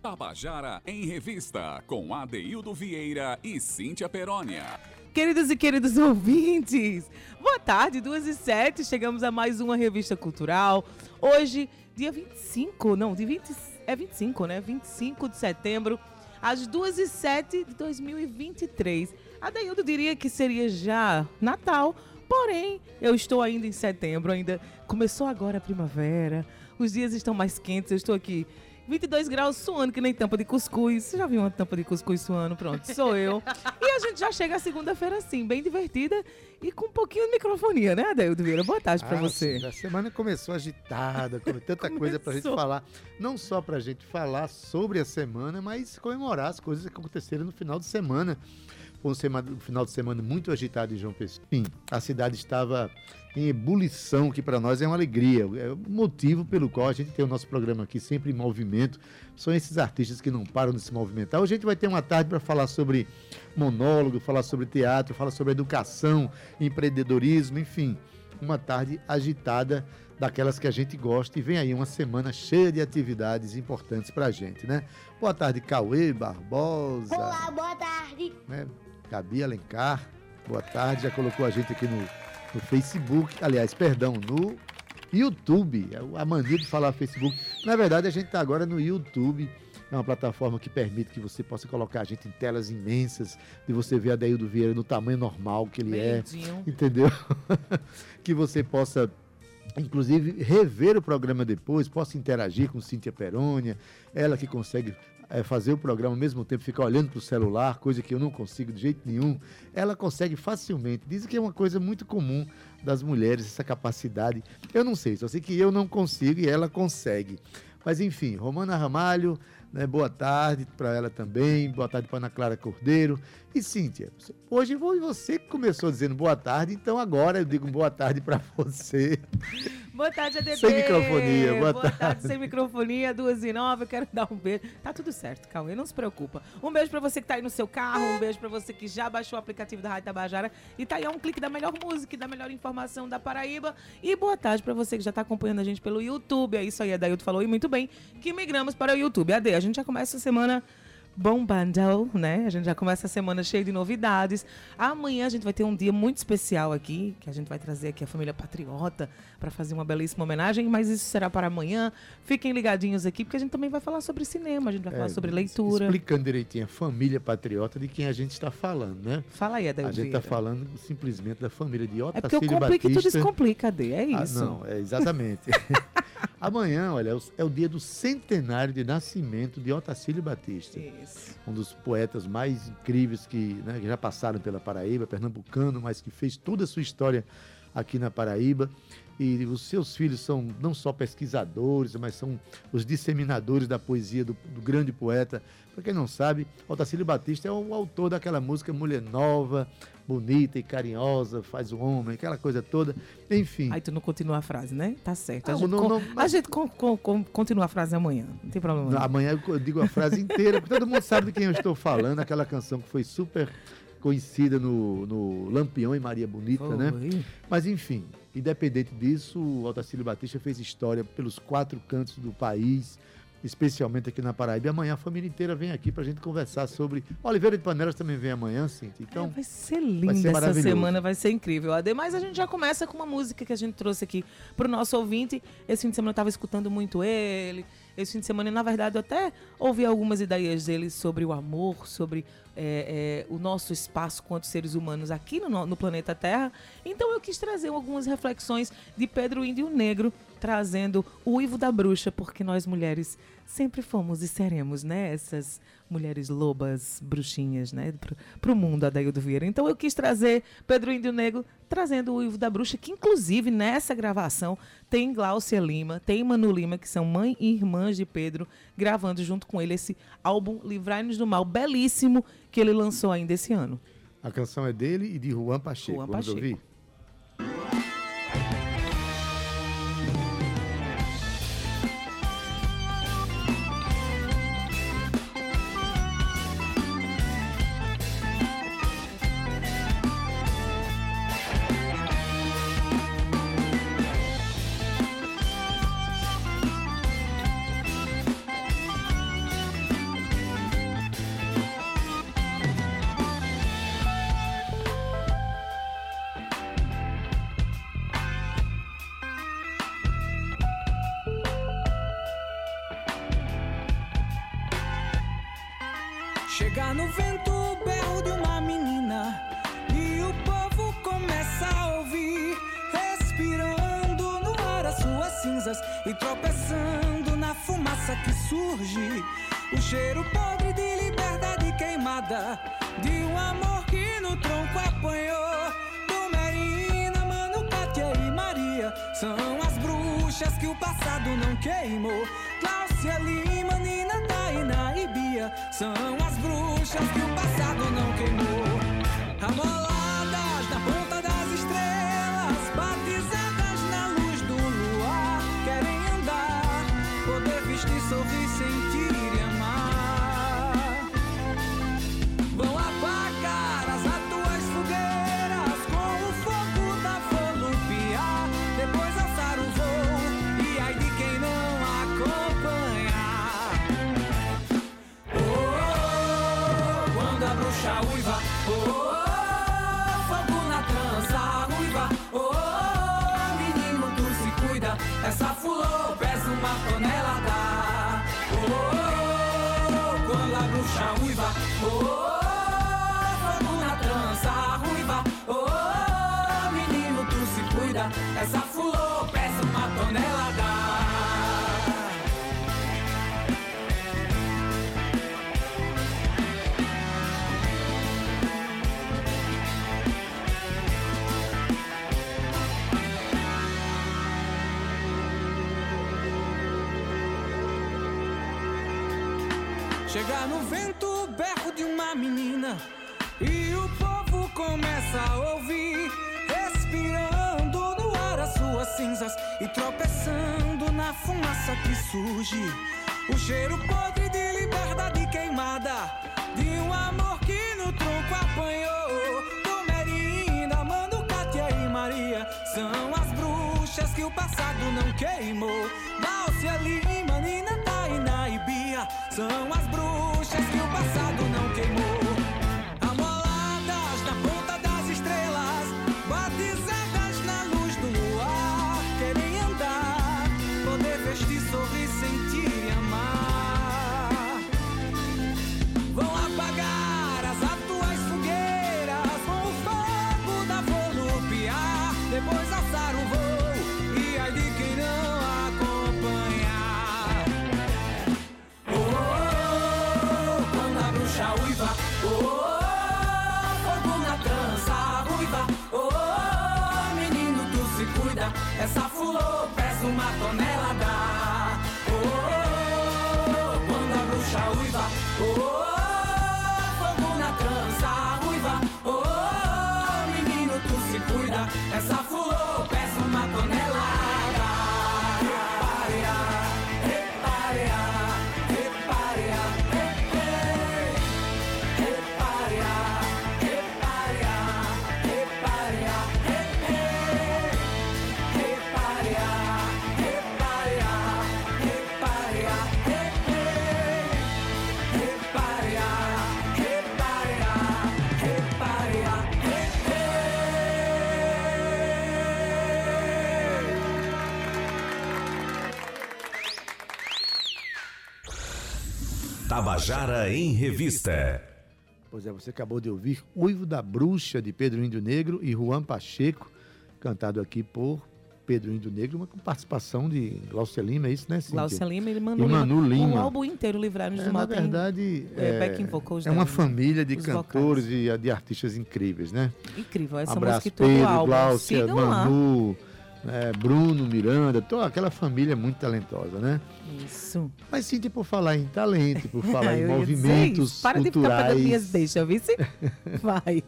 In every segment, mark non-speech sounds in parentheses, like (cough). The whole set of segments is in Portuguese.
Tabajara em Revista, com Adeildo Vieira e Cíntia Perónia. Queridos e queridos ouvintes, boa tarde, 2 e 7, chegamos a mais uma revista cultural. Hoje, dia 25, não, de 20, é 25, né? 25 de setembro, às 2 e 7 de 2023. Adeildo diria que seria já Natal, porém, eu estou ainda em setembro, ainda começou agora a primavera, os dias estão mais quentes, eu estou aqui 22 graus suando que nem tampa de cuscuz. Você já viu uma tampa de cuscuz suando? Pronto, sou eu. E a gente já chega a segunda-feira assim, bem divertida e com um pouquinho de microfonia, né, Adeildo Vieira? Boa tarde pra Ah, você. sim, a semana começou agitada, com tanta (laughs) coisa pra gente Começou. falar. Não só pra gente falar sobre a semana, mas comemorar as coisas que aconteceram no final de semana. Foi um, sema- um final de semana muito agitado em João Pessoa. Enfim, a cidade estava em ebulição, que para nós é uma alegria. É o motivo pelo qual a gente tem o nosso programa aqui sempre em movimento. São esses artistas que não param de se movimentar. Hoje a gente vai ter uma tarde para falar sobre monólogo, falar sobre teatro, falar sobre educação, empreendedorismo, enfim. Uma tarde agitada daquelas que a gente gosta e vem aí uma semana cheia de atividades importantes pra gente, né? Boa tarde, Cauê Barbosa. Olá, boa tarde. né? Gabi Alencar, boa tarde, já colocou a gente aqui no, no Facebook, aliás, perdão, no YouTube, é a mania de falar Facebook. Na verdade, a gente está agora no YouTube, é uma plataforma que permite que você possa colocar a gente em telas imensas, de você ver a Daildo Vieira no tamanho normal que ele é, Beijinho. entendeu? (laughs) que você possa, inclusive, rever o programa depois, possa interagir com Cíntia Perônia, ela que consegue eh, fazer o programa ao mesmo tempo, ficar olhando para o celular, coisa que eu não consigo de jeito nenhum. Ela consegue facilmente. Dizem que é uma coisa muito comum das mulheres, essa capacidade. Eu não sei, só sei que eu não consigo e ela consegue. Mas enfim, Romana Ramalho, né, boa tarde para ela também, boa tarde para Ana Clara Cordeiro. E Cíntia, hoje foi você que começou dizendo boa tarde, então agora eu digo boa tarde para você. Boa tarde, ADB. Sem microfonia, boa tarde. tarde. sem microfonia, duas e nove. Eu quero dar um beijo. Tá tudo certo, Cauê, não se preocupa. Um beijo pra você que tá aí no seu carro, um beijo pra você que já baixou o aplicativo da Rádio Tabajara e tá aí a um clique da melhor música e da melhor informação da Paraíba. E boa tarde pra você que já tá acompanhando a gente pelo YouTube. É isso aí, a Dailton falou e muito bem que migramos para o YouTube. AD, a gente já começa a semana bombando, né? A gente já começa a semana cheia de novidades. Amanhã a gente vai ter um dia muito especial aqui, que a gente vai trazer aqui a família Patriota para fazer uma belíssima homenagem, mas isso será para amanhã. Fiquem ligadinhos aqui, porque a gente também vai falar sobre cinema, a gente vai falar É, sobre leitura. Explicando direitinho a família patriota de quem a gente está falando, né? Fala aí, A Adaildo gente está falando simplesmente da família de É porque eu Otacílio complico e tu Batista. descomplica, Ade, é Ah, isso. não, é exatamente. (laughs) Amanhã, olha, é o- é o dia do centenário de nascimento de Otacílio Batista. Isso. Um dos poetas mais incríveis que, né, que já passaram pela Paraíba, pernambucano, mas que fez toda a sua história aqui na Paraíba. E os seus filhos são não só pesquisadores, mas são os disseminadores da poesia do, do grande poeta. Para quem não sabe, Otacílio Batista é o autor daquela música Mulher Nova, bonita e carinhosa, faz o homem, aquela coisa toda. Enfim, Aí tu não continua a frase, né? Tá certo. A Não, gente, não, não, a mas- gente con- con- con- continua a frase amanhã. Não tem problema. não. Amanhã eu digo a frase inteira, porque todo mundo sabe de quem eu estou falando, aquela canção que foi super conhecida no, no Lampião e Maria Bonita, né? Foi. Mas enfim, independente disso, o Otacílio Batista fez história pelos quatro cantos do país, especialmente aqui na Paraíba. E amanhã a família inteira vem aqui pra gente conversar sobre. Oliveira de Panelas também vem amanhã, Cintia. É, Então, vai ser linda ser essa semana, vai ser incrível. Ademais, a gente já começa com uma música que a gente trouxe aqui pro nosso ouvinte. Esse fim de semana eu tava escutando muito ele. Esse fim de semana, na verdade, eu até ouvi algumas ideias dele sobre o amor, sobre é, é, o nosso espaço quanto seres humanos aqui no, no- planeta Terra. Então eu quis trazer algumas reflexões de Pedro Índio Negro, trazendo o Uivo da Bruxa, porque nós mulheres sempre fomos e seremos, né? Essas mulheres lobas, bruxinhas, né? Pro, pro mundo, Adaildo Vieira. Então eu quis trazer Pedro Índio Negro, trazendo o Uivo da Bruxa, que inclusive nessa gravação tem Gláucia Lima, tem Manu Lima, que são mãe e irmãs de Pedro, gravando junto com ele esse álbum Livrai-nos do Mal, belíssimo, que ele lançou ainda esse ano. a canção é dele e de Juan Pacheco. Juan Vamos Pacheco. ouvir? Surge. O cheiro podre de liberdade queimada, de um amor que no tronco apanhou. Domerina, Mano, Kátia e Maria são as bruxas que o passado não queimou. Cláudia Lima, Nina, Taina e Bia são as bruxas que o passado não queimou. Amoladas na ponta surge. O cheiro podre de liberdade queimada, de um amor que no tronco apanhou. Domerina, Mano, Kátia e Maria são as bruxas que o passado não queimou. Dálcia, Lima, Nina, Taina e Bia são as oh, fogo na trança, ruiva, oh, menino, tu se cuida, essa Tabajara em Revista. Pois é, você acabou de ouvir Uivo da Bruxa, de Pedro Índio Negro e Juan Pacheco, cantado aqui por Pedro Índio Negro, uma com participação de Glaucia Lima, é isso, né, Cíntia? Glaucia Lima e Manu, E Manu Lima. Lima. Um álbum inteiro livraram É, do na mal. tem verdade, é, é, é uma família de os cantores e de artistas incríveis, né? Incrível, essa Abraço, música e todo o Pedro, álbum. Glaucia, Sigam lá. Manu, é, Bruno, Miranda, toda aquela família muito talentosa, né? Isso. Mas Cíntia, por falar em talento, por (laughs) falar em movimentos isso. Para de ficar minhas culturais, deixas? (laughs) Vai.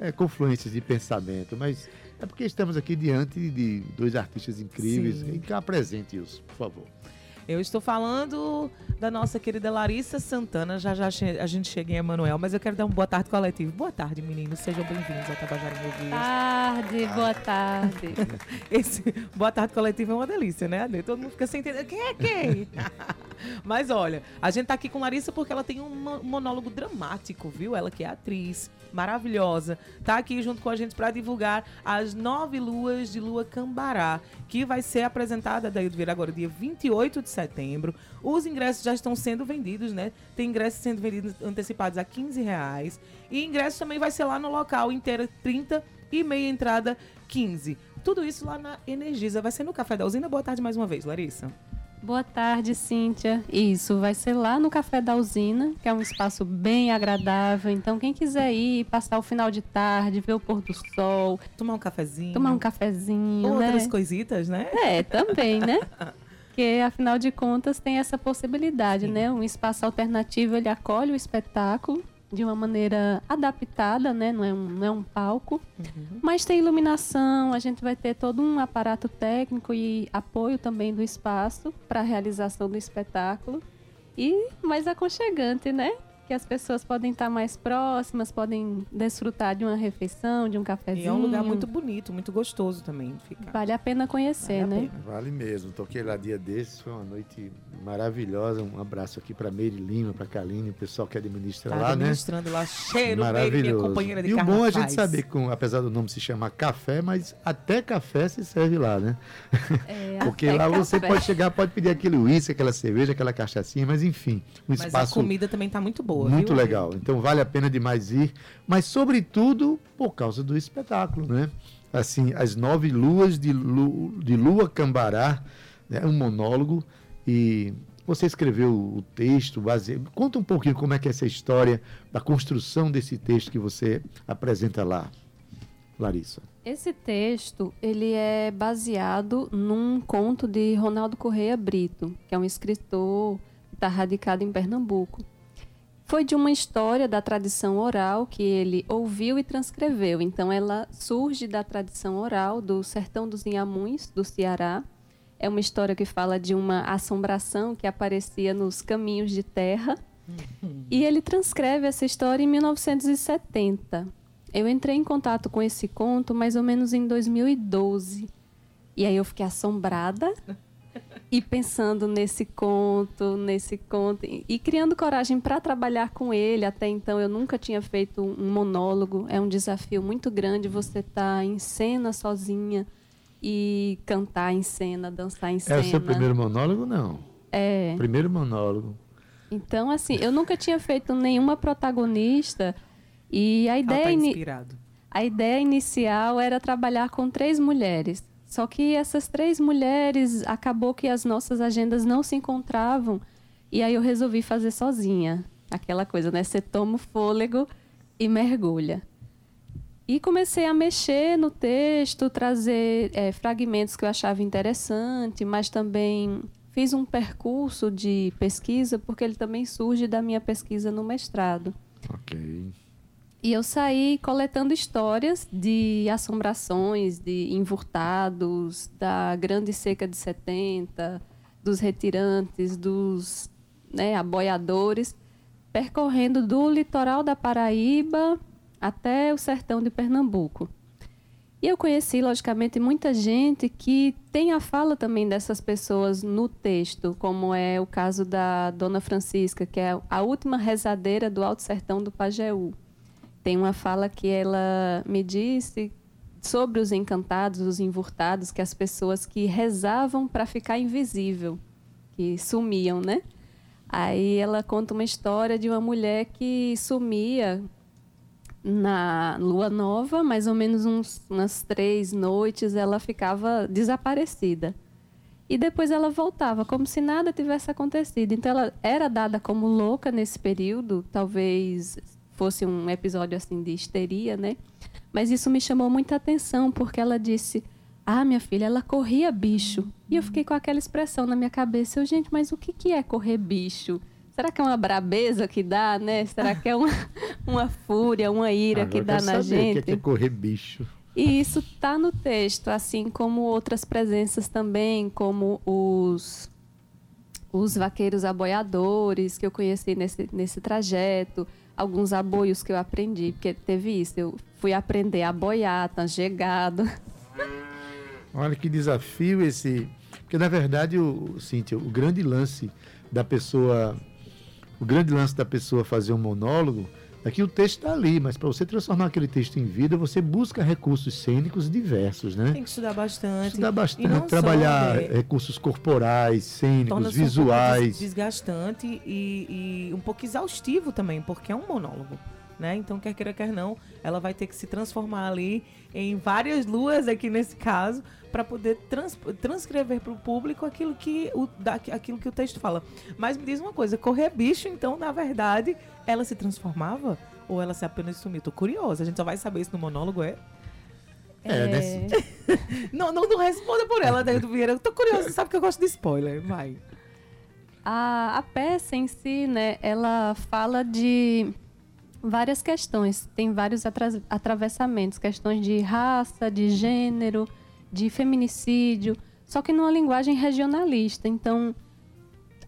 é, confluências de pensamento, mas é porque estamos aqui diante de dois artistas incríveis. Sim. E cá apresente-os, por favor. Eu estou falando da nossa querida Larissa Santana. Já já a gente chega em Emanuel, mas eu quero dar uma boa tarde coletivo. Boa tarde, meninos. Sejam bem-vindos ao Tabajara Revista. Tarde, boa tarde. (laughs) Esse boa tarde coletivo é uma delícia, né? Todo mundo fica sem entender. Quem é quem? (laughs) Mas olha, a gente tá aqui com Larissa porque ela tem um mo- monólogo dramático, viu? Ela que é atriz, maravilhosa. Tá aqui junto com a gente para divulgar as nove luas de lua Cambará, que vai ser apresentada, daí vir agora, dia 28 de setembro. Os ingressos já estão sendo vendidos, né? Tem ingressos sendo vendidos antecipados a 15 reais. E ingresso também vai ser lá no local, inteira 30 e meia entrada 15. Tudo isso lá na Energisa. Vai ser no Café da Usina. Boa tarde mais uma vez, Larissa. Boa tarde, Cíntia. Isso, vai ser lá no Café da Usina, que é um espaço bem agradável. Então, quem quiser ir, passar o final de tarde, ver o pôr do sol, Tomar um cafezinho. tomar um cafezinho, Outras né? coisitas, né? É, também, né? (laughs) Porque, afinal de contas, tem essa possibilidade, né? Um espaço alternativo, ele acolhe o espetáculo de uma maneira adaptada, né? Não é um, não é um palco. Mas tem iluminação, a gente vai ter todo um aparato técnico e apoio também do espaço para a realização do espetáculo. E mais aconchegante, né? Que as pessoas podem estar mais próximas, podem desfrutar de uma refeição, de um E cafezinho. é um lugar muito bonito, muito gostoso também ficar. Vale a pena conhecer, Vale a né? pena. Vale mesmo. Toquei lá dia desses, foi uma noite maravilhosa. Um abraço aqui para Meire Lima, para Kaline, o pessoal que administra Tá lá, né? administrando lá, cheiro minha Maravilhoso. companheira de e o bom é a gente saber que, com- apesar do nome se chamar café, mas até café se serve lá, né? É, (laughs) Porque lá você café. pode chegar, pode pedir aquele uísque, aquela cerveja, aquela cachaçinha, mas enfim, um Mas a espaço comida também tá muito boa, muito viu? legal. Então vale a pena demais ir, mas sobretudo por causa do espetáculo, né? Assim, as nove luas de, Lu, de Lua Cambará, né? um monólogo e você escreveu o texto, base... conta um pouquinho como é que é essa história da construção desse texto que você apresenta lá, Larissa. Esse texto, ele é baseado num conto de Ronaldo Correia Brito, que é um escritor que está radicado em Pernambuco. Foi de uma história da tradição oral que ele ouviu e transcreveu. Então, ela surge da tradição oral do sertão dos Inhamuns, do Ceará. É uma história que fala de uma assombração que aparecia nos caminhos de terra. E ele transcreve essa história em 1970. Eu entrei em contato com esse conto mais ou menos em 2012. E aí eu fiquei assombrada e pensando nesse conto, nesse conto e criando coragem para trabalhar com ele. Até então eu nunca tinha feito um monólogo. É um desafio muito grande você estar em cena sozinha e cantar em cena, dançar em É cena. o seu primeiro monólogo? Não. É. Primeiro monólogo. Então, assim, eu nunca tinha feito nenhuma protagonista e a Ela ideia, tá ini- inspirado. a ideia inicial era trabalhar com três mulheres. Só que essas três mulheres, acabou que as nossas agendas não se encontravam e aí eu resolvi fazer sozinha. Aquela coisa, né? Você toma o fôlego e mergulha. E comecei a mexer no texto, trazer eh, fragmentos que eu achava interessante, mas também fiz um percurso de pesquisa, porque ele também surge da minha pesquisa no mestrado. Ok. E eu saí coletando histórias de assombrações, de encurtados, da Grande Seca de 70, dos retirantes, dos né, aboiadores, percorrendo do litoral da Paraíba até o sertão de Pernambuco. E eu conheci, logicamente, muita gente que tem a fala também dessas pessoas no texto, como é o caso da Dona Francisca, que é a última rezadeira do Alto Sertão do Pajeú. Tem uma fala que ela me disse sobre os encantados, os encurtados, que as pessoas que rezavam para ficar invisível, que sumiam, né? Aí ela conta uma história de uma mulher que sumia na lua nova, mais ou menos uns, umas três noites, ela ficava desaparecida. E depois ela voltava, como se nada tivesse acontecido. Então ela era dada como louca nesse período, talvez fosse um episódio assim de histeria, né? Mas isso me chamou muita atenção, porque ela disse: Ah, minha filha, ela corria bicho. E eu fiquei com aquela expressão na minha cabeça: eu, Gente, mas o que, que é correr bicho? Será que é uma brabeza que dá, né? Será que é uma, (laughs) uma fúria, uma ira Agora que dá na saber o gente? que é, que é correr bicho. E isso está no texto, assim como outras presenças também, como os, os vaqueiros aboiadores que eu conheci nesse, nesse trajeto, alguns aboios que eu aprendi, porque teve isso, eu fui aprender a boiar, tangegado. Olha que desafio esse. Porque, na verdade, o- Cíntia, o grande lance da pessoa. O grande lance da pessoa fazer um monólogo Aqui o texto está ali, mas para você transformar aquele texto em vida, você busca recursos cênicos diversos, né? Tem que estudar bastante. Estudar bastante, não só, trabalhar né, recursos corporais, cênicos, um visuais. des- desgastante e, e um pouco exaustivo também, porque é um monólogo. Né? Então, quer queira, quer não, ela vai ter que se transformar ali em várias luas, aqui nesse caso, para poder trans- transcrever para o público aquilo que, o, da, aquilo que o texto fala. Mas me diz uma coisa: correr bicho, então, na verdade, ela se transformava? Ou ela se apenas sumiu? Tô curiosa, a gente só vai saber isso no monólogo, é? É, nesse- (laughs) Não, não, não responda por ela, do Vieira. Eu tô curiosa, sabe que eu gosto de spoiler. Vai. A, a peça em si, né, ela fala de várias questões, tem vários atra- atravessamentos, questões de raça, de gênero, de feminicídio, só que numa linguagem regionalista. Então,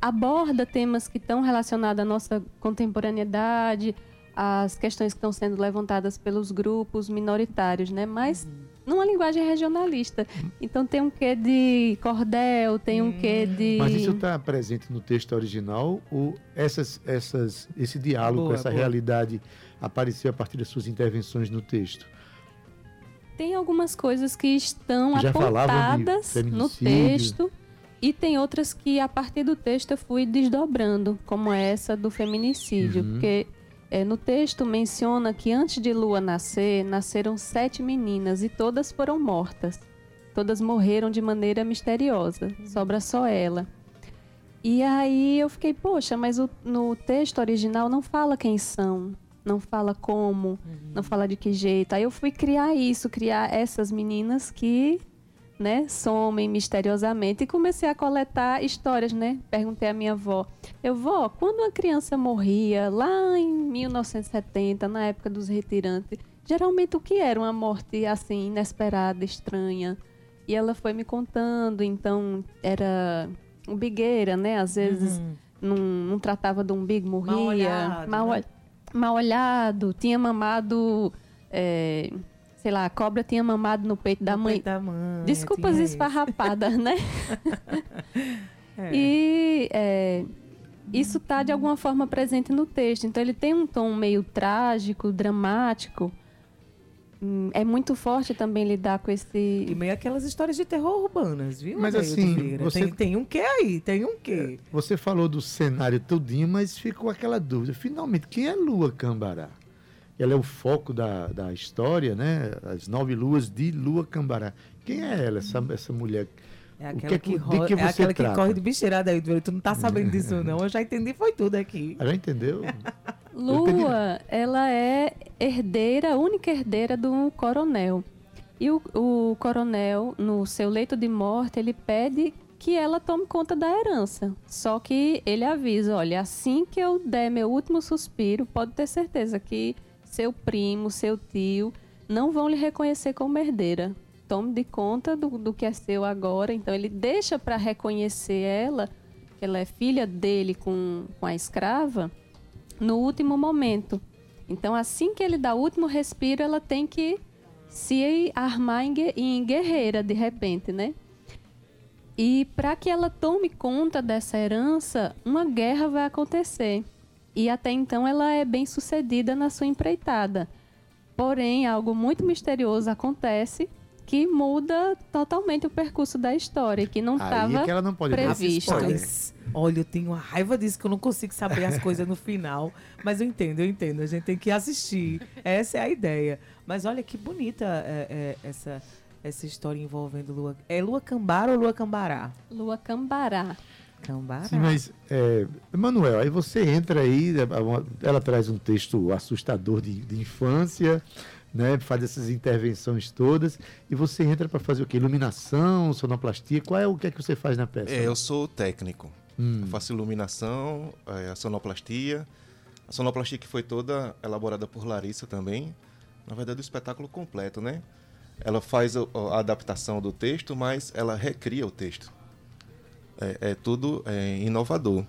aborda temas que estão relacionados à nossa contemporaneidade, às questões que estão sendo levantadas pelos grupos minoritários, né? Mas numa linguagem regionalista. Então tem um quê de cordel, tem um quê de Mas isso está presente no texto original ou essas, essas, esse diálogo, Boa, essa boa. realidade apareceu a partir das suas intervenções no texto? Tem algumas coisas que estão Já apontadas no texto e tem outras que a partir do texto eu fui desdobrando, como essa do feminicídio, Uhum. porque é, no texto menciona que antes de Lua nascer, nasceram sete meninas e todas foram mortas. Todas morreram de maneira misteriosa, sobra só ela. E aí eu fiquei, poxa, mas o- no texto original não fala quem são, não fala como, não fala de que jeito. Aí eu fui criar isso, criar essas meninas que, né, somem misteriosamente e comecei a coletar histórias, né? Perguntei à minha avó, eu vó, quando uma criança morria lá em 1970, na época dos retirantes, geralmente o que era uma morte assim inesperada, estranha? E ela foi me contando, então era umbigueira, né? Às vezes Uhum. não, não tratava do umbigo, morria. Mal olhado, mal, né? mal olhado, tinha mamado, é, sei lá, a cobra tinha mamado no peito da No mãe. peito da mãe, Desculpas esfarrapadas, (laughs) né? É. E é, isso tá de alguma forma presente no texto. Então ele tem um tom meio trágico, dramático. Hum, É muito forte também lidar com E esse. meio aquelas histórias de terror urbanas, viu? Mas assim, você- Tem, tem um quê aí? Tem um quê? Você falou do cenário todinho, mas ficou aquela dúvida. Finalmente, quem é Lua Cambará? Ela é o foco da, da história, né? As nove luas de Lua Cambará. Quem é ela, essa, essa mulher? É O aquela que é que, que- que é você aquela que corre de bicheirada aí, Vieira. Tu não tá sabendo (laughs) disso, não. Eu já entendi, foi tudo aqui. Já entendeu? Lua, ela é herdeira, única herdeira do coronel. E o, o coronel, no seu leito de morte, ele pede que ela tome conta da herança. Só que ele avisa, olha, assim que eu der meu último suspiro, pode ter certeza que seu primo, seu tio, não vão lhe reconhecer como herdeira. Tome de conta do, do que é seu agora. Então ele deixa para reconhecer ela, que ela é filha dele com, com a escrava, no último momento. Então, assim que ele dá o último respiro, ela tem que se armar em, gue- em guerreira, de repente, né? E para que ela tome conta dessa herança, uma guerra vai acontecer. E até então ela é bem sucedida na sua empreitada. Porém, algo muito misterioso acontece que muda totalmente o percurso da história, que não estava é previsto. Olha, eu tenho uma raiva disso que eu não consigo saber as coisas no final. Mas eu entendo, eu entendo. A gente tem que assistir. Essa é a ideia. Mas olha que bonita é, é, essa, essa história envolvendo Lua. É Lua Cambara ou Lua Cambará? Lua Cambará. Cambará. Sim, mas, é, Emanuel, aí você entra aí, é, uma- ela traz um texto assustador de, de infância, né, faz essas intervenções todas, e você entra para fazer o quê? Iluminação, sonoplastia, qual é o que é que você faz na peça? É, eu sou técnico. Hum. Eu faço iluminação, é, a sonoplastia. A sonoplastia que foi toda elaborada por Larissa também. Na verdade, o espetáculo completo, né? Ela faz a adaptação do texto, mas ela recria o texto. É, é tudo é, inovador.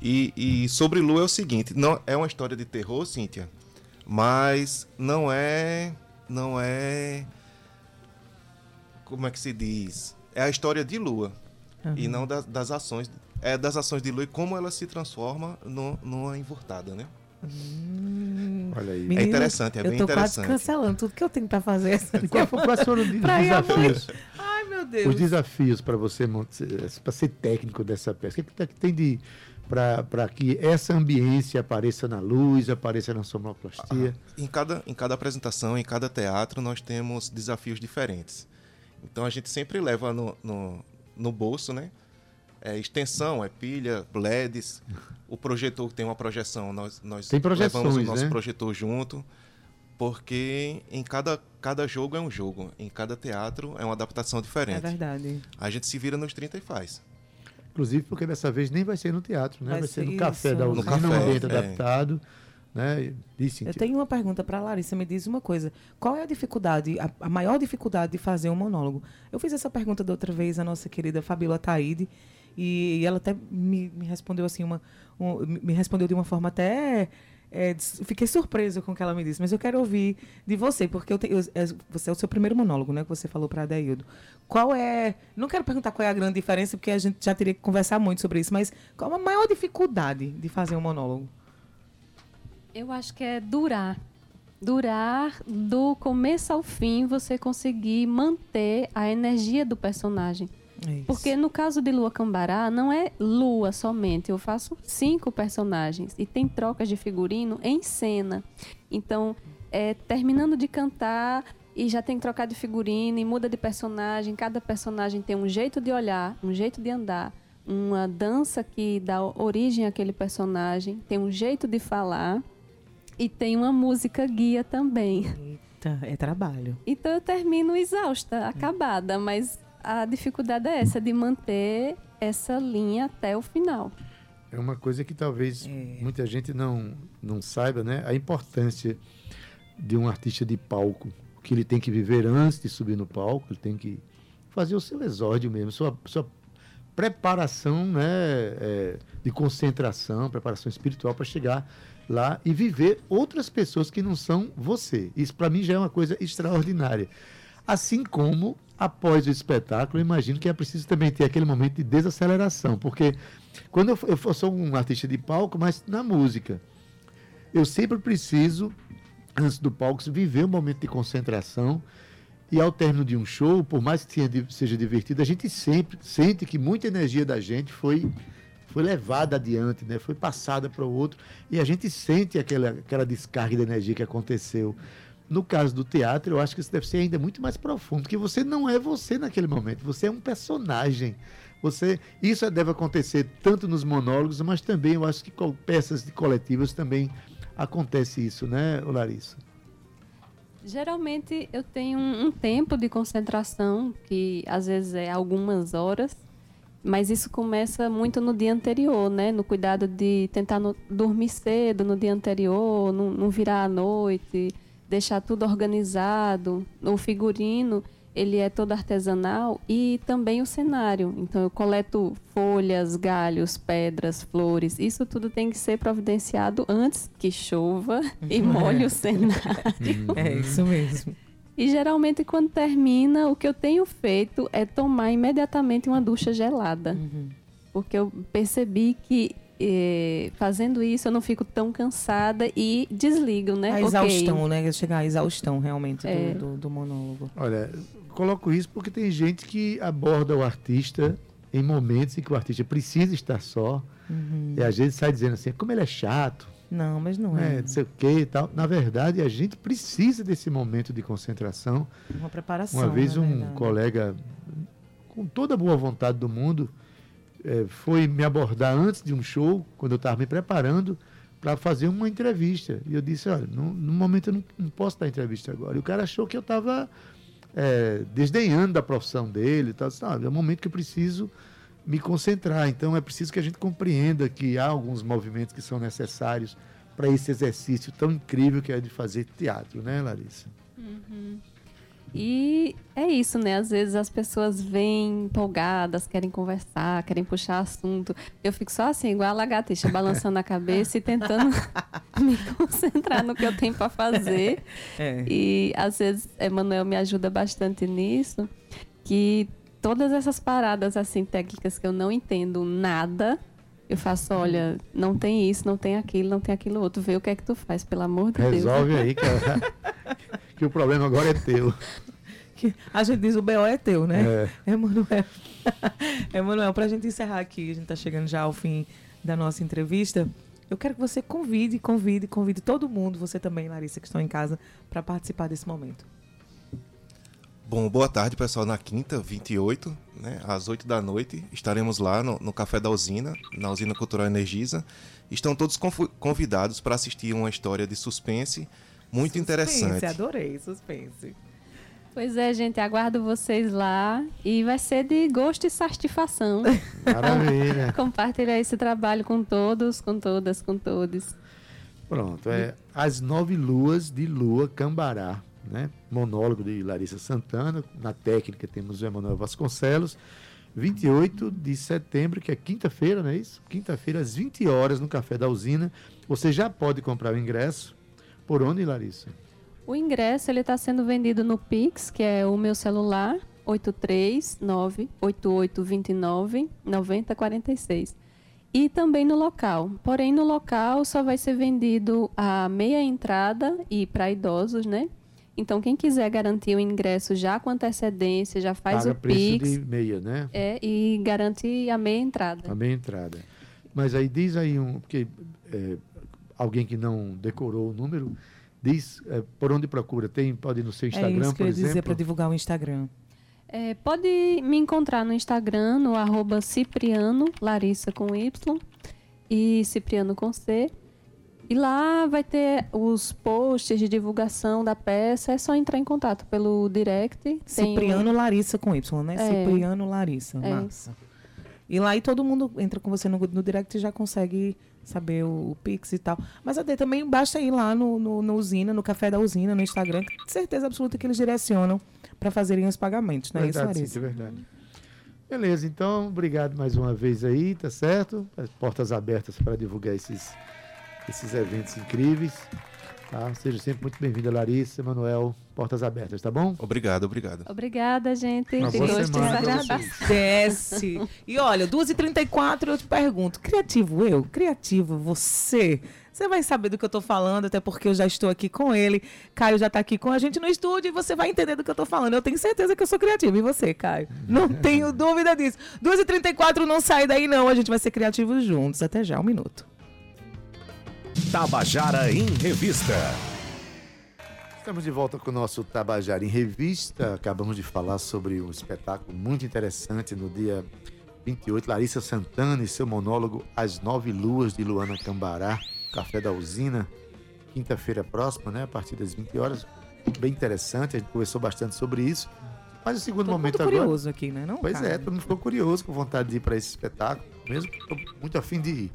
E, e sobre Lu é o seguinte, não é uma história de terror, Cíntia, mas não é, não é, como é que se diz? É a história de Lua e não das, das ações, é das ações de Lua e como ela se transforma no, numa envortada, né? Olha aí. Menino, É interessante, é eu bem tô quase interessante. cancelando tudo que eu tenho pra fazer essa qual foi- quais foram os Meu Os Deus. desafios para você para ser técnico dessa peça. O que, que tem de para que essa ambiência apareça na luz, apareça na sonoplastia? Em cada, em cada apresentação, em cada teatro, nós temos desafios diferentes. Então a gente sempre leva no, no, no bolso, né? É extensão, é pilha, LEDs. O projetor que tem uma projeção, nós, nós levamos o nosso né? projetor junto. Porque em cada, cada jogo é um jogo, em cada teatro é uma adaptação É diferente. verdade. a gente se vira nos 30 e faz. Inclusive porque dessa vez nem vai ser no teatro, né? Vai Vai, ser no ser café isso, da no usina, café, um ambiente é. adaptado. Né? Cíntia, Eu tenho uma pergunta para Larissa. Me diz uma coisa. Qual é a dificuldade, a, a maior dificuldade de fazer um monólogo? Eu fiz essa pergunta da outra vez à nossa querida Fabíola Taide e, e ela até me, me respondeu assim uma, um- me respondeu de uma forma até é, fiquei surpresa com o que ela me disse, mas eu quero ouvir de você, porque eu te- eu- você é o seu primeiro monólogo, né, que você falou para Adaildo. Qual é, não quero perguntar qual é a grande diferença, porque a gente já teria que conversar muito sobre isso, mas qual a maior dificuldade de fazer um monólogo? Eu acho que é durar. Durar do começo ao fim, você conseguir manter a energia do personagem. Isso. Porque no caso de Lua Cambará, não é Lua somente. Eu faço cinco personagens e tem trocas de figurino em cena. Então, é, terminando de cantar e já tem que trocar de figurino e muda de personagem. Cada personagem tem um jeito de olhar, um jeito de andar, uma dança que dá origem àquele personagem, tem um jeito de falar e tem uma música guia também. Eita, é trabalho. Então eu termino exausta, acabada, mas a dificuldade é essa, de manter essa linha até o final. É uma coisa que talvez É. muita gente não, não saiba, né? A importância de um artista de palco, o que ele tem que viver antes de subir no palco, ele tem que fazer o seu exórdio mesmo, sua, sua preparação né, é, de concentração, preparação espiritual para chegar lá e viver outras pessoas que não são você. Isso para mim já é uma coisa extraordinária. Assim como após o espetáculo, eu imagino que é preciso também ter aquele momento de desaceleração, porque quando eu, eu sou um artista de palco, mas na música, eu sempre preciso, antes do palco, viver um momento de concentração. E ao término de um show, por mais que seja divertido, a gente sempre sente que muita energia da gente foi foi levada adiante, né? foi passada para o outro, e a gente sente aquela, aquela descarga de energia que aconteceu. No caso do teatro, eu acho que isso deve ser ainda muito mais profundo, porque você não é você naquele momento, você é um personagem. Você, isso deve acontecer tanto nos monólogos, mas também eu acho que com peças coletivas também acontece isso, né, Larissa? Geralmente eu tenho um, um tempo de concentração, que às vezes é algumas horas, mas isso começa muito no dia anterior, né? No cuidado de tentar no- dormir cedo no dia anterior, não, não virar à noite, deixar tudo organizado. O figurino, ele é todo artesanal e também o cenário. Então eu coleto folhas, galhos, pedras, flores. Isso tudo tem que ser providenciado antes que chova (laughs) e molhe o cenário. É isso mesmo. E geralmente quando termina, o que eu tenho feito é tomar imediatamente uma ducha gelada. Porque eu percebi que eh, fazendo isso eu não fico tão cansada e desligo, né? A Ok. exaustão, né? Chegar à exaustão realmente É. do, do, do monólogo. Olha, coloco isso porque tem gente que aborda o artista em momentos em que o artista precisa estar só. E às vezes sai dizendo assim, como ele é chato, Não, mas não é. né, não sei o quê e tal. Na verdade, a gente precisa desse momento de concentração. Uma preparação. Uma vez um verdade. colega, com toda a boa vontade do mundo, eh, foi me abordar antes de um show, quando eu estava me preparando, para fazer uma entrevista. E eu disse, olha, no, no momento eu não, não posso dar entrevista agora. E o cara achou que eu estava desdenhando da profissão dele. Eu disse, "Não, é um momento que eu preciso me concentrar. Então é preciso que a gente compreenda que há alguns movimentos que são necessários para esse exercício tão incrível que é de fazer teatro, né, Larissa? E é isso, né? Às vezes as pessoas vêm empolgadas, querem conversar, querem puxar assunto. Eu fico só assim, igual a lagartixa, balançando a cabeça e tentando (laughs) me concentrar no que eu tenho para fazer. É. E às vezes Emanuel me ajuda bastante nisso, que todas essas paradas assim técnicas que eu não entendo nada, Eu faço, olha, não tem isso, não tem aquilo, não tem aquilo outro. Vê o que é que tu faz, pelo amor de Deus. Resolve aí, que, (laughs) que o problema agora é teu. (laughs) A gente diz o BO é teu, né? É. Emanuel. (laughs) Emanuel, pra gente encerrar aqui, a gente tá chegando já ao fim da nossa entrevista. Eu quero que você convide, convide, convide todo mundo, você também, Larissa, que estão em casa, para participar desse momento. Bom, boa tarde, pessoal. Na quinta, 28, né, às 8 da noite, estaremos lá no, no Café da Usina, na Usina Cultural Energisa. Estão todos convidados para assistir uma história de suspense muito interessante. Suspense, adorei, suspense. Pois é, gente, aguardo vocês lá e vai ser de gosto e satisfação Maravilha. (laughs) compartilhar esse trabalho com todos, com todas, com todos. Pronto, é As Nove Luas de Lua Cambará, né? Monólogo de Larissa Santana. Na técnica temos o Emanuel Vasconcelos. 28 de setembro, que é quinta-feira, não é isso? Quinta-feira, às 20 horas, no Café da Usina. Você já pode comprar o ingresso. Por onde, Larissa? O ingresso ele está sendo vendido no Pix, que é o meu celular, 839-8829-9046. E também no local. Porém, no local só vai ser vendido a meia entrada e para idosos, né? Então, quem quiser garantir o ingresso já com antecedência, já faz Paga o preço Pix de meia, né? é, e garante a meia entrada. A meia entrada. Mas aí diz aí um, porque é, alguém que não decorou o número, diz é, por onde procura. Tem, pode ir no seu é Instagram, isso que por eu ia dizer exemplo. para divulgar o Instagram. É, pode me encontrar no Instagram, no arroba Cipriano, Larissa com Y e Cipriano com C. E lá vai ter os posts de divulgação da peça. É só entrar em contato pelo direct. Tem Cipriano Larissa com Y, né? É. Cipriano Larissa. É Massa. E lá aí todo mundo entra com você no, no direct e já consegue saber o, o Pix e tal. Mas até também basta ir lá no, no, no Usina, no Café da Usina, no Instagram, que certeza absoluta que eles direcionam para fazerem os pagamentos, não é isso, verdade, Larissa? sim, é verdade. Beleza, então, obrigado mais uma vez aí, tá certo? As portas abertas para divulgar esses, esses eventos incríveis. Tá? Seja sempre muito bem-vinda, Larissa, Manuel, portas abertas, tá bom? Obrigado, obrigado. Obrigada, gente. Uma boa e vocês. Desce. E olha, 2h34 eu te pergunto, criativo eu? Criativo você? Você vai saber do que eu tô falando, até porque eu já estou aqui com ele. Caio já tá aqui com a gente no estúdio e você vai entender do que eu tô falando. Eu tenho certeza que eu sou criativo. E você, Caio? Não (laughs) tenho dúvida disso. 2h34 não sai daí não, a gente vai ser criativo juntos. Até já, um minuto. Tabajara em Revista. Estamos de volta com o nosso Tabajara em Revista. Acabamos de falar sobre um espetáculo muito interessante no dia 28. Larissa Santana e seu monólogo As Nove Luas de Luana Cambará, Café da Usina, quinta-feira próxima, né? A partir das 20 horas. Bem interessante, a gente conversou bastante sobre isso. Mas o segundo Todo momento mundo agora. curioso aqui, né? Não, Pois é, Caio? todo mundo ficou curioso, com vontade de ir para esse espetáculo, mesmo que estou muito afim de ir.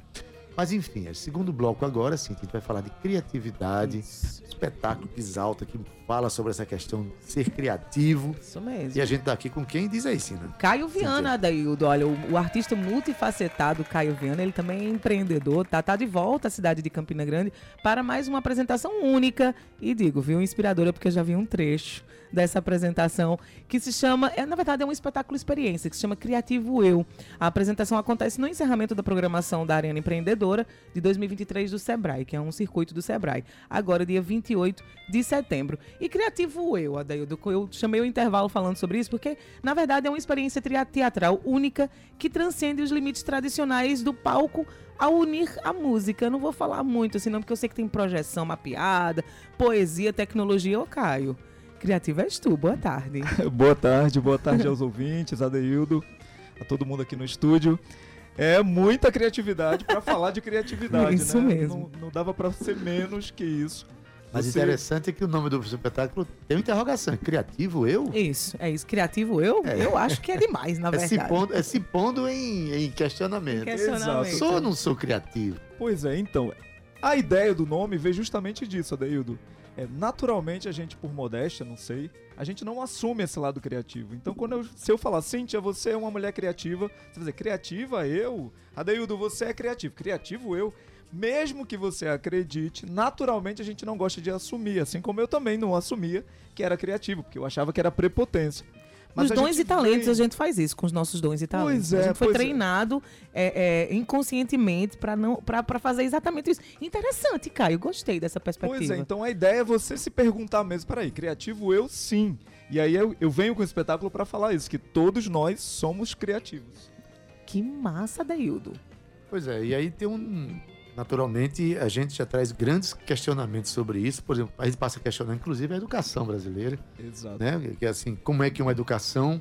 Mas enfim, é segundo bloco agora, sim, a gente vai falar de criatividade, espetáculo que exalta, que fala sobre essa questão de ser criativo. Isso mesmo. E a gente tá aqui com quem diz aí, Sina. Caio Viana, Adaildo. Olha, o, o artista multifacetado Caio Viana, ele também é empreendedor, tá, tá de volta à cidade de Campina Grande para mais uma apresentação única. E digo, viu, inspiradora, porque eu já vi um trecho dessa apresentação que se chama, é, na verdade é um espetáculo experiência, que se chama Criativo Eu. A apresentação acontece no encerramento da programação da Arena De 2023 do Sebrae, que é um circuito do Sebrae. Agora, dia 28 de setembro. E Criativo Eu, Adaildo, eu chamei o intervalo falando sobre isso, porque, na verdade, é uma experiência teatral única que transcende os limites tradicionais do palco ao unir a música. Eu não vou falar muito assim, não, porque eu sei que tem projeção mapeada, poesia, tecnologia. Ô, Caio, criativo és tu. Boa tarde. (laughs) boa tarde, boa tarde aos ouvintes, Adeildo, a todo mundo aqui no estúdio. É muita criatividade para falar de criatividade, (laughs) Isso né? mesmo. Não, não dava para ser menos que isso. Mas Você- interessante é que o nome do espetáculo tem uma interrogação. Criativo eu? Isso, é isso. Criativo eu? É. Eu acho que é demais, na (laughs) É se verdade. pondo, é se pondo em, em questionamento. Questionamento. Sou ou não sou criativo? Pois é, então, a ideia do nome veio justamente disso, Adeildo. É, naturalmente, a gente, por modéstia, não sei, a gente não assume esse lado criativo. Então, quando eu, se eu falar, Cíntia, você é uma mulher criativa, você vai dizer, criativa eu? Adeildo, você é criativo. Criativo eu? Mesmo que você acredite, naturalmente a gente não gosta de assumir, assim como eu também não assumia que era criativo, porque eu achava que era prepotência. Mas Nos dons e talentos vem- a gente faz isso, com os nossos dons e talentos. Pois é, a gente foi pois é. treinado é, é, inconscientemente para não para fazer exatamente isso. Interessante, Caio. Gostei dessa perspectiva. Pois é, então a ideia é você se perguntar mesmo, peraí, criativo eu sim. E aí eu, eu venho com o espetáculo pra falar isso, que todos nós somos criativos. Que massa, Deildo. Pois é, e aí tem um. Naturalmente, a gente já traz grandes questionamentos sobre isso. Por exemplo, a gente passa a questionar, inclusive, a educação brasileira. Exato. né? Que assim, como é que uma educação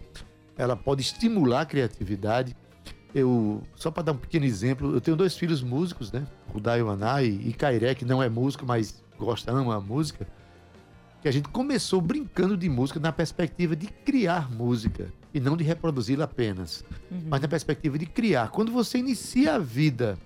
ela pode estimular a criatividade? Eu só para dar um pequeno exemplo, eu tenho dois filhos músicos, né? O Daio Aná e, e Cairé, que não é músico, mas gosta, ama a música. Que a gente começou brincando de música na perspectiva de criar música e não de reproduzi-la apenas, mas na perspectiva de criar. Quando você inicia a vida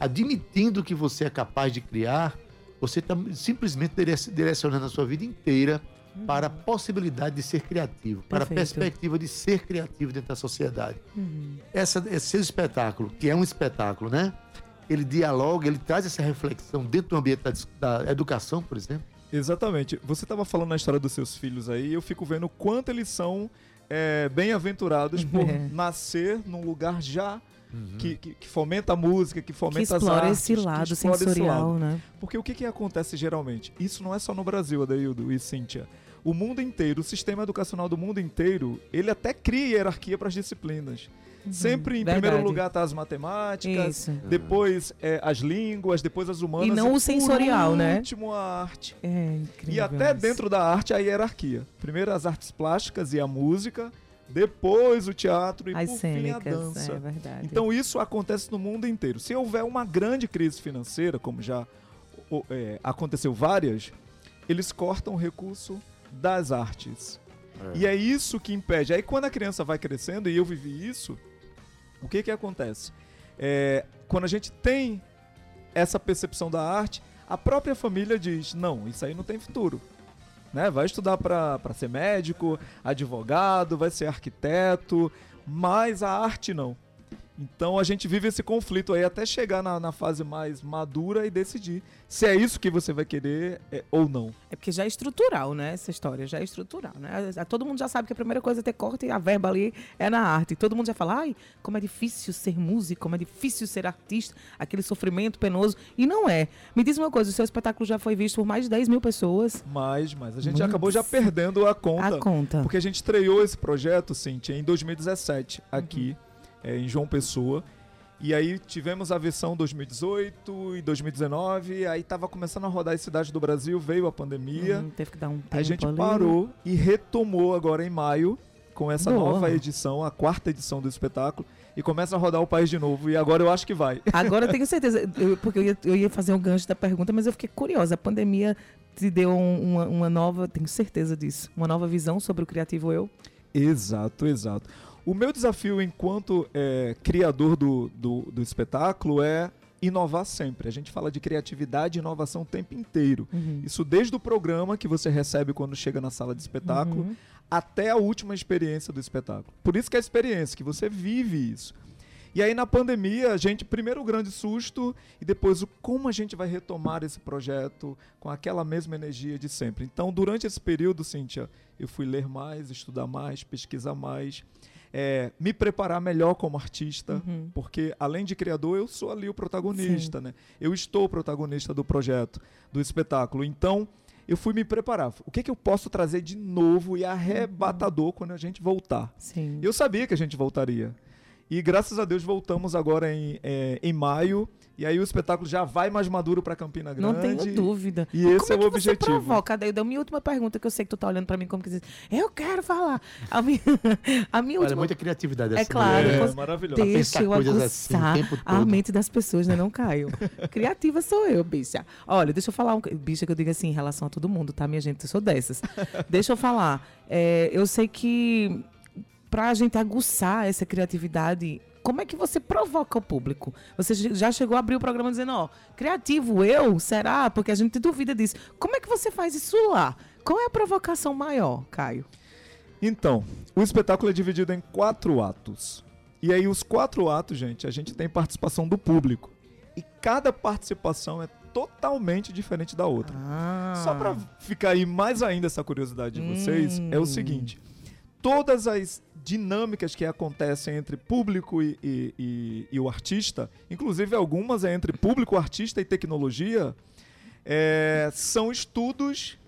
admitindo que você é capaz de criar, você está simplesmente direc- direcionando a sua vida inteira para a possibilidade de ser criativo, para a Perfeito. perspectiva de ser criativo dentro da sociedade. Uhum. Essa, esse seu espetáculo, que é um espetáculo, né? Ele dialoga, ele traz essa reflexão dentro do ambiente da, da educação, por exemplo. Exatamente. Você estava falando na história dos seus filhos aí, e eu fico vendo o quanto eles são é, bem-aventurados (laughs) por É. nascer num lugar já que, que- que fomenta a música, que Que fomenta as explora artes, esse que lado explora esse sensorial, lado. né? Porque o que, que acontece geralmente? Isso não é só no Brasil, Adeildo e Cíntia. O mundo inteiro, o sistema educacional do mundo inteiro, ele até cria hierarquia para as disciplinas. Sempre em Uhum. verdade. primeiro lugar tá as matemáticas, Isso. depois é, as línguas, depois as humanas. E não o por sensorial, né? último, a arte. É incrível. E até isso. dentro da arte a hierarquia. Primeiro as artes plásticas e a música, depois o teatro e As por fim a cênicas, dança. é verdade. Então isso acontece no mundo inteiro. Se houver uma grande crise financeira, como já é, aconteceu várias, eles cortam o recurso das artes. E é isso que impede. Aí quando a criança vai crescendo, e eu vivi isso, o que que acontece? É, quando a gente tem essa percepção da arte, a própria família diz, não, isso aí não tem futuro. Né? Vai estudar para ser médico, advogado, vai ser arquiteto, mas a arte não. Então a gente vive esse conflito aí até chegar na, na fase mais madura e decidir se é isso que você vai querer é, ou não. É porque já é estrutural, né? Essa história já é estrutural, né? Todo mundo já sabe que a primeira coisa é ter corte e a verba ali é na arte. Todo mundo já fala, ai, como é difícil ser músico, como é difícil ser artista, aquele sofrimento penoso. E não é. Me diz uma coisa, o seu espetáculo já foi visto por mais de 10 mil pessoas. Mas, mas a gente Muito. acabou já perdendo a conta. A conta. Porque a gente estreou esse projeto, Cintia, em 2017, aqui é, em João Pessoa. E aí tivemos a versão 2018 e 2019, aí tava começando a rodar as cidades do Brasil, veio a pandemia. Hum, teve que dar um tempo a gente ali. parou e retomou agora em maio com essa Boa. nova edição, a quarta edição do espetáculo, e começa a rodar o país de novo. E agora eu acho que vai. (laughs) Agora eu tenho certeza, eu- porque eu ia, eu ia fazer um gancho da pergunta, mas eu fiquei curiosa. A pandemia te deu um- uma, uma nova, tenho certeza disso, uma nova visão sobre o criativo eu. Exato, exato. O meu desafio enquanto é, criador do, do, do espetáculo é inovar sempre. A gente fala de criatividade e inovação o tempo inteiro. Uhum. Isso desde o programa que você recebe quando chega na sala de espetáculo Uhum. até a última experiência do espetáculo. Por isso que é a experiência, que você vive isso. E aí na pandemia, a gente, primeiro o grande susto e depois o como a gente vai retomar esse projeto com aquela mesma energia de sempre. Então, durante esse período, Cíntia, eu fui ler mais, estudar mais, pesquisar mais, é, me preparar melhor como artista, Uhum. porque além de criador, eu sou ali o protagonista, né? Eu estou o protagonista do projeto, do espetáculo. Então, eu fui me preparar. O que, que eu posso trazer de novo e arrebatador quando a gente voltar? Sim. Eu sabia que a gente voltaria. E graças a Deus voltamos agora em, é, em maio. E aí o espetáculo já vai mais maduro para Campina Não Grande. tenho dúvida. E esse como é é o que objetivo. Você provoca? Daí, da minha última pergunta, que eu sei que tu tá olhando pra mim como que diz, eu quero falar. A minha, (laughs) a minha Olha, última... muita criatividade É claro, mulher, É, né? cons- maravilhoso. Deixa eu assim o aguçar tempo a mente das pessoas, né? Não caio. (laughs) Criativa sou eu, bicha. Olha, deixa eu falar um... Bicha que eu digo assim, em relação a todo mundo, tá, minha gente? Eu sou dessas. (laughs) deixa eu falar. É, eu sei que pra gente aguçar essa criatividade... Como é que você provoca o público? Você já chegou a abrir o programa dizendo, ó, criativo eu? Será? Porque a gente duvida disso. Como é que você faz isso lá? Qual é a provocação maior, Caio? Então, o espetáculo é dividido em quatro atos. E aí, os quatro atos, gente, a gente tem participação do público. E cada participação é totalmente diferente da outra. Ah. Só pra ficar aí mais ainda essa curiosidade de vocês, é Hum. o seguinte: todas as dinâmicas que acontecem entre público e, e- e- e o artista, inclusive algumas é entre público, artista e tecnologia, é, são estudos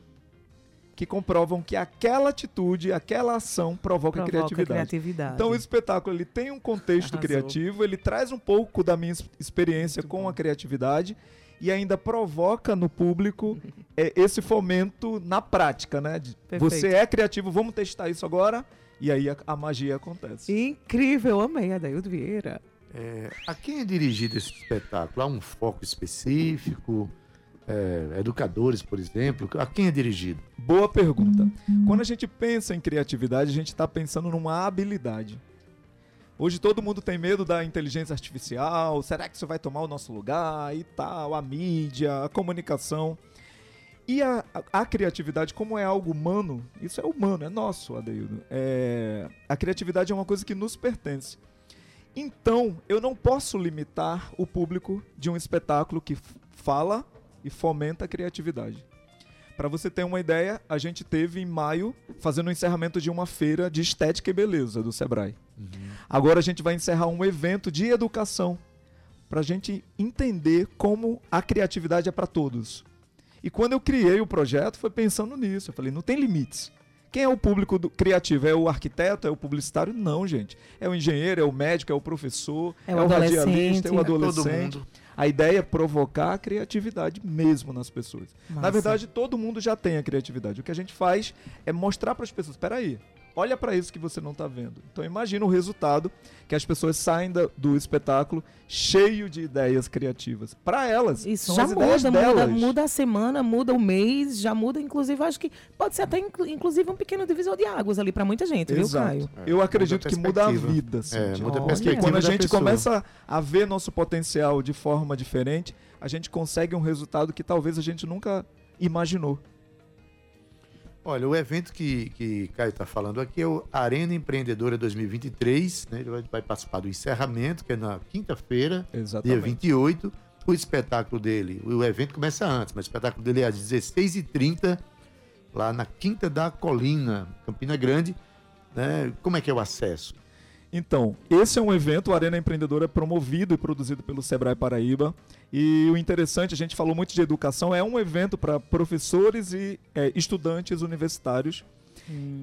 que comprovam que aquela atitude, aquela ação provoca, Provoca criatividade. criatividade. Então o espetáculo ele tem um contexto Arrasou. criativo, ele traz um pouco da minha experiência com a criatividade e ainda provoca no público é, esse fomento na prática, né? De, você é criativo, vamos testar isso agora e aí a, a magia acontece. Incrível, amei, Adaildo Vieira. É, a quem é dirigido esse espetáculo? Há um foco específico? É, educadores, por exemplo? A quem é dirigido? Boa pergunta. Quando a gente pensa em criatividade, a gente está pensando numa habilidade. Hoje todo mundo tem medo da inteligência artificial. Será que isso vai tomar o nosso lugar e tal? A mídia, a comunicação. E a, a- a criatividade, como é algo humano, isso é humano, é nosso, Adeildo. É, a criatividade é uma coisa que nos pertence. Então, eu não posso limitar o público de um espetáculo que fala e fomenta a criatividade. Para você ter uma ideia, a gente teve em maio fazendo o encerramento de uma feira de estética e beleza do Sebrae. Agora a gente vai encerrar um evento de educação para a gente entender como a criatividade é para todos. E quando eu criei o projeto, foi pensando nisso. Eu falei, não tem limites. Quem é o público do- criativo? É o arquiteto? É o publicitário? Não, gente. É o engenheiro, é o médico, é o professor, É é, o adolescente. radialista, é o É todo adolescente. mundo. A ideia é provocar a criatividade mesmo nas pessoas. Na Massa. verdade, todo mundo já tem a criatividade. O que a gente faz é mostrar para as pessoas: espera aí, olha para isso que você não está vendo. Então, imagina o resultado que as pessoas saem da- do espetáculo cheio de ideias criativas. Para elas, Isso são já as ideias muda, muda, delas. muda a semana, muda o mês, já muda, inclusive, acho que pode ser até inclu- inclusive um pequeno divisor de águas ali para muita gente, viu, Exato. Caio? Eu acredito muda a que muda a vida. assim, É, muda a perspectiva Quando a gente pessoa. começa a ver nosso potencial de forma diferente, a gente consegue um resultado que talvez a gente nunca imaginou. Olha, o evento que, que Caio está falando aqui é o Arena Empreendedora 2023. Né? Ele vai, vai participar do encerramento, que é na quinta-feira, dia Exatamente. 28. O espetáculo dele, o evento começa antes, mas o espetáculo dele é às 16h30, lá na Quinta da Colina, Campina Grande. Né? Como é que é o acesso? Então, esse é um evento, o Arena Empreendedora, é promovido e produzido pelo Sebrae Paraíba. E o interessante, a gente falou muito de educação, é um evento para professores e é, estudantes universitários.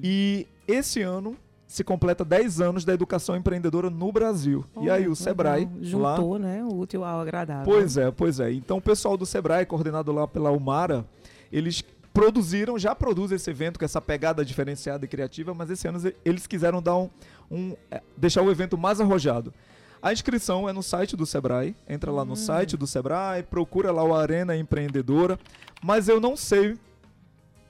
E esse ano se completa 10 anos da educação empreendedora no Brasil. e aí o Sebrae legal. lá juntou, né, o útil ao agradável. Pois é, pois é. Então o pessoal do Sebrae, coordenado lá pela Umara, eles produziram, já produzem esse evento com essa pegada diferenciada e criativa, mas esse ano eles quiseram dar um, um é, deixar o evento mais arrojado. A inscrição é no site do Sebrae, entra lá no site do Sebrae, procura lá o Arena Empreendedora, mas eu não sei,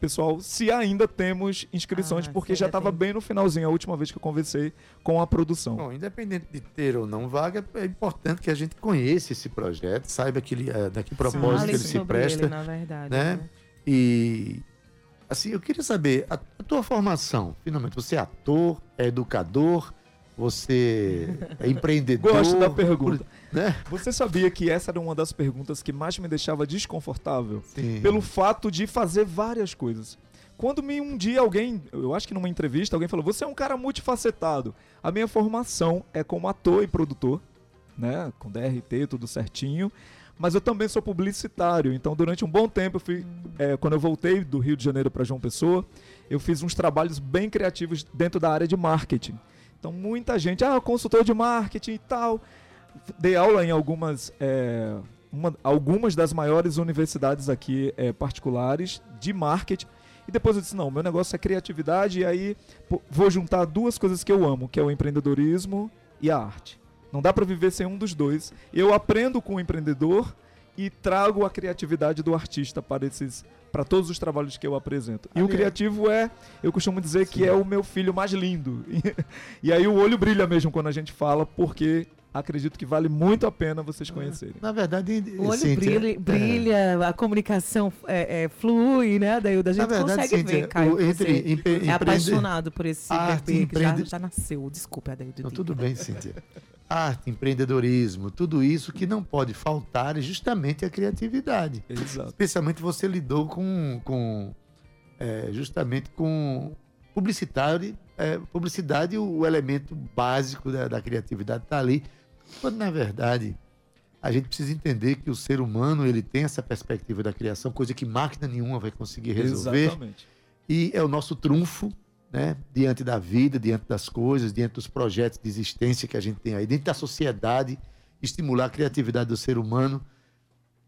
pessoal, se ainda temos inscrições, Ah, porque já estava tem. bem no finalzinho, a última vez que eu conversei com a produção. Bom, independente de ter ou não vaga, é importante que a gente conheça esse projeto, saiba que ele, é, da que propósito Fale que ele se presta. ele, na verdade. né? né? E assim, eu queria saber, a, a tua formação, finalmente, você é ator, é educador, você é (laughs) empreendedor. Gosto da pergunta. Né? Você sabia que essa era uma das perguntas que mais me deixava desconfortável? Sim. Pelo fato de fazer várias coisas. Quando me um dia alguém, eu acho que numa entrevista, alguém falou: Você é um cara multifacetado. A minha formação é como ator e produtor, né? Com DRT, tudo certinho. Mas eu também sou publicitário. Então, durante um bom tempo, eu fui, é, quando eu voltei do Rio de Janeiro para João Pessoa, eu fiz uns trabalhos bem criativos dentro da área de marketing. Então, muita gente, ah, consultor de marketing e tal. Dei aula em algumas, é, uma- algumas das maiores universidades aqui é, particulares de marketing. E depois eu disse, não, meu negócio é criatividade e aí pô, vou juntar duas coisas que eu amo, que é o empreendedorismo e a arte. Não dá para viver sem um dos dois. Eu aprendo com o empreendedor e trago a criatividade do artista para esses para todos os trabalhos que eu apresento. E o criativo é, eu costumo dizer que é o meu filho mais lindo. (laughs) E, aí o olho brilha mesmo quando a gente fala, porque acredito que vale muito a pena vocês conhecerem. Na verdade, O olho Cíntia, brilha, é, brilha, a comunicação é, é, flui, né, Dailda? A gente verdade, consegue Cíntia, ver, Caio, o- entre você empre- é empreende- apaixonado por esse arte, bebê que já, empreende- já nasceu. Desculpa, Dailda. Não, tudo bem, Cíntia. Arte, empreendedorismo, tudo isso que não pode faltar é justamente a criatividade. Exato. Especialmente você lidou com, com é, justamente com publicitário, é, publicidade, o, o elemento básico da, da criatividade está ali. Quando, na verdade, a gente precisa entender que o ser humano ele tem essa perspectiva da criação, coisa que máquina nenhuma vai conseguir resolver. Exatamente. E é o nosso trunfo, né? Diante da vida, diante das coisas, diante dos projetos de existência que a gente tem aí, dentro da sociedade, estimular a criatividade do ser humano,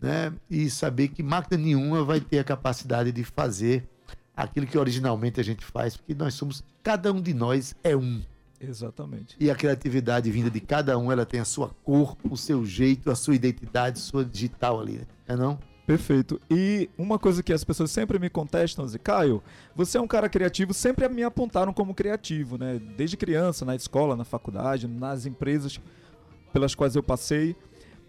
né? E saber que máquina nenhuma vai ter a capacidade de fazer aquilo que originalmente a gente faz, porque nós somos, cada um de nós é um. Exatamente. E a criatividade vinda de cada um, ela tem a sua cor, o seu jeito, a sua identidade, sua digital ali, né? É não? Perfeito. E uma coisa que as pessoas sempre me contestam, Zé Caio, você é um cara criativo, sempre me apontaram como criativo, né? Desde criança, na escola, na faculdade, nas empresas pelas quais eu passei.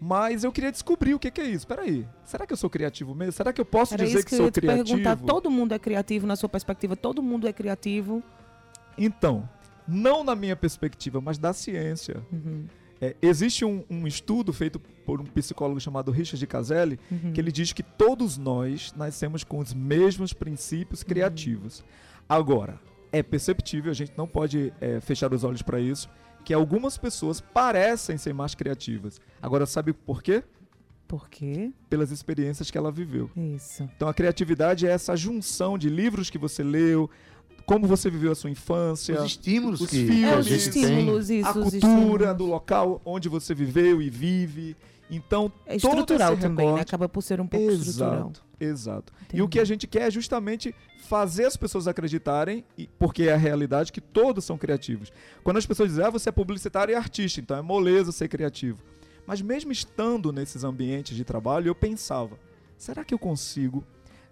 Mas eu queria descobrir o que, que é isso. Peraí, será que eu sou criativo mesmo? Será que eu posso Era dizer isso que, que eu sou criativo? perguntar. Todo mundo é criativo na sua perspectiva? Todo mundo é criativo? Então, não na minha perspectiva, mas da ciência. Uhum, É, existe um, um estudo feito por um psicólogo chamado Richard Caselli, uhum. que ele diz que todos nós nascemos com os mesmos princípios Uhum. criativos. Agora, é perceptível, a gente não pode é, fechar os olhos para isso, que algumas pessoas parecem ser mais criativas. Agora, sabe por quê? Por quê? Pelas experiências que ela viveu. Isso. Então, a criatividade é essa junção de livros que você leu, como você viveu a sua infância, Os estímulos os que, filmes, É a os estímulos, isso. a os cultura estímulos. do local onde você viveu e vive. Então, É todo estrutural esse também, né? Acaba por ser um pouco estrutural. Exato, exato. E Entendi. o que a gente quer é justamente fazer as pessoas acreditarem, porque é a realidade que todos são criativos. Quando as pessoas dizem, ah, você é publicitário e artista, então é moleza ser criativo. Mas mesmo estando nesses ambientes de trabalho, eu pensava, será que eu consigo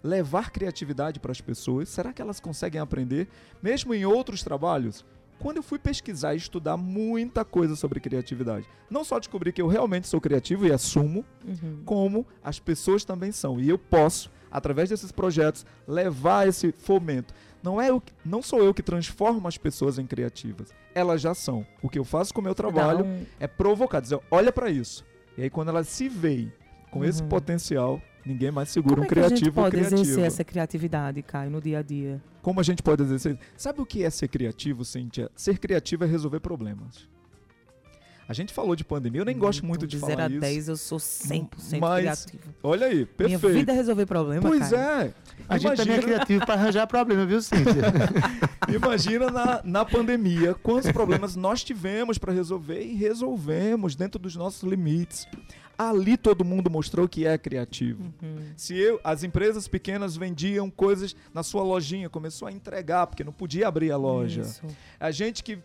levar criatividade para as pessoas? Será que elas conseguem aprender, mesmo em outros trabalhos? Quando eu fui pesquisar e estudar muita coisa sobre criatividade, não só descobri que eu realmente sou criativo e assumo, Uhum. como as pessoas também são. E eu posso, através desses projetos, levar esse fomento. Não, é eu, que- não sou eu que transformo as pessoas em criativas. Elas já são. O que eu faço com o meu trabalho um- é provocar, dizer, olha para isso. E aí quando elas se veem com esse Uhum. potencial, ninguém mais segura Como um é que a gente criativo pode criativa. exercer essa criatividade, Caio, no dia a dia? Como a gente pode exercer? Sabe o que é ser criativo, Cíntia? Ser criativo é resolver problemas. A gente falou de pandemia, eu nem gosto muito Então, de, de falar 0 a isso. 10 eu sou 100% Mas- criativo. Olha aí, Minha perfeito. vida é resolver problema, Pois Caio. é. A gente também é Imagina- criativo para arranjar problema, viu, Cíntia? (laughs) Imagina na, na pandemia quantos problemas nós tivemos para resolver e resolvemos dentro dos nossos limites. Ali todo mundo mostrou que é criativo. Uhum. Se eu, as empresas pequenas vendiam coisas na sua lojinha, começou a entregar porque não podia abrir a loja. Isso. A gente que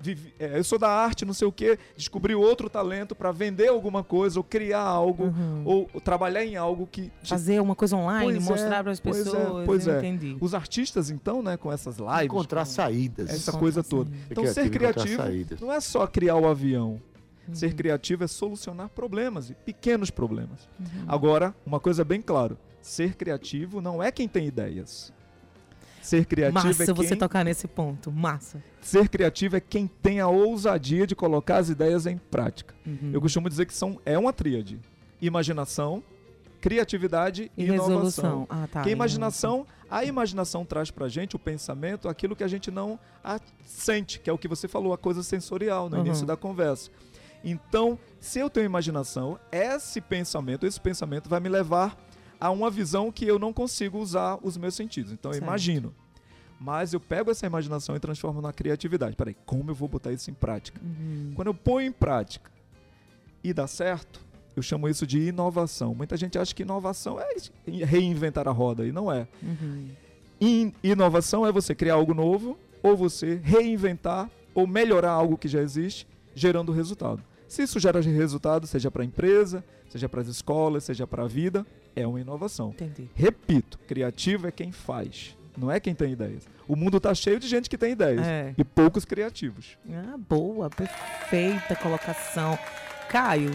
vive, é, eu sou da arte, não sei o que, descobriu outro talento para vender alguma coisa ou criar algo Uhum. ou, ou trabalhar em algo que te Fazer uma coisa online, Pois é, mostrar para as pois é, pessoas. pois eu é. entendi. os artistas então, né, com essas lives, Encontrar com saídas. essa Encontrar coisa toda. saídas. Então ser criativo não é só criar o avião. Ser Uhum. criativo é solucionar problemas, e pequenos problemas. Uhum. Agora, uma coisa bem clara: ser criativo não é quem tem ideias. Ser criativo Massa é você quem, tocar nesse ponto. Massa. ser criativo é quem tem a ousadia de colocar as ideias em prática. Uhum. Eu costumo dizer que são é uma tríade: imaginação, criatividade e, inovação. Ah, tá. que a imaginação, a imaginação traz pra gente o pensamento, aquilo que a gente não sente, que é o que você falou, a coisa sensorial no Uhum. início da conversa. Então, se eu tenho imaginação, esse pensamento, esse pensamento vai me levar a uma visão que eu não consigo usar os meus sentidos. Então, eu Certo. imagino. Mas eu pego essa imaginação e transformo na criatividade. Peraí, como eu vou botar isso em prática? Uhum. Quando eu ponho em prática e dá certo, eu chamo isso de inovação. Muita gente acha que inovação é reinventar a roda, e não é. Uhum. In- inovação é você criar algo novo, ou você reinventar, ou melhorar algo que já existe, gerando resultado. Se isso gera resultado, seja para a empresa, seja para as escolas, seja para a vida, é uma inovação. Entendi. Repito, criativo é quem faz, não é quem tem ideias. O mundo está cheio de gente que tem ideias É. e poucos criativos. Ah, boa, perfeita colocação. Caio,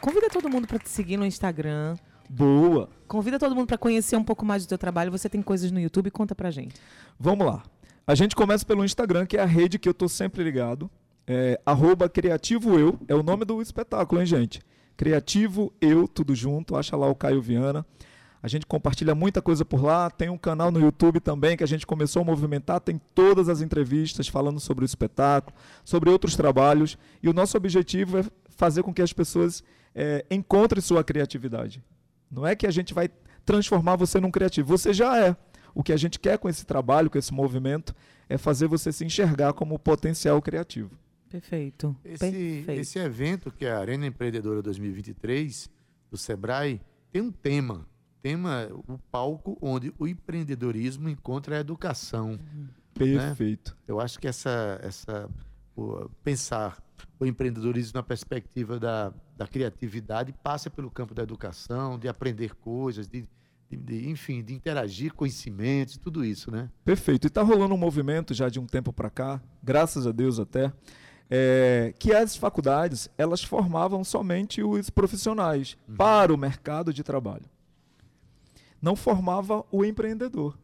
convida todo mundo para te seguir no Instagram. Boa! Convida todo mundo para conhecer um pouco mais do teu trabalho. Você tem coisas no YouTube, conta pra gente. Vamos lá. A gente começa pelo Instagram, que é a rede que eu tô sempre ligado. É, arroba Criativo Eu, é o nome do espetáculo, hein, gente? Criativo Eu, tudo junto, acha lá o Caio Viana. A gente compartilha muita coisa por lá. Tem um canal no YouTube também que a gente começou a movimentar. Tem todas as entrevistas falando sobre o espetáculo, sobre outros trabalhos. E o nosso objetivo é fazer com que as pessoas é, encontrem sua criatividade. Não é que a gente vai transformar você num criativo. Você já é. O que a gente quer com esse trabalho, com esse movimento, é fazer você se enxergar como potencial criativo. Perfeito. Esse, Perfeito. esse evento, que é a Arena Empreendedora 2023, do Sebrae, tem um tema. Tema, o palco onde o empreendedorismo encontra a educação. Perfeito. Eu acho que essa, essa o- pensar o empreendedorismo na perspectiva da, da criatividade passa pelo campo da educação, de aprender coisas, de, de- de, enfim, de interagir conhecimentos, tudo isso, né? Perfeito. E está rolando um movimento já de um tempo para cá, graças a Deus até, é, que as faculdades elas formavam somente os profissionais para o mercado de trabalho. Não formava o empreendedor.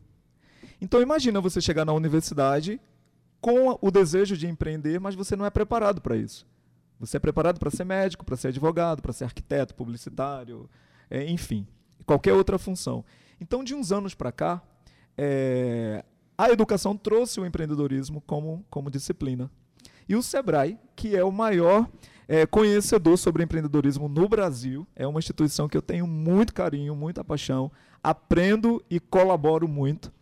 Então imagina você chegar na universidade com o desejo de empreender, mas você não é preparado para isso. Você é preparado para ser médico, para ser advogado, para ser arquiteto, publicitário, é, enfim, qualquer outra função. Então, de uns anos para cá, é, a educação trouxe o empreendedorismo como, como disciplina. E o Sebrae, que é o maior é, conhecedor sobre empreendedorismo no Brasil, é uma instituição que eu tenho muito carinho, muita paixão, aprendo e colaboro muito.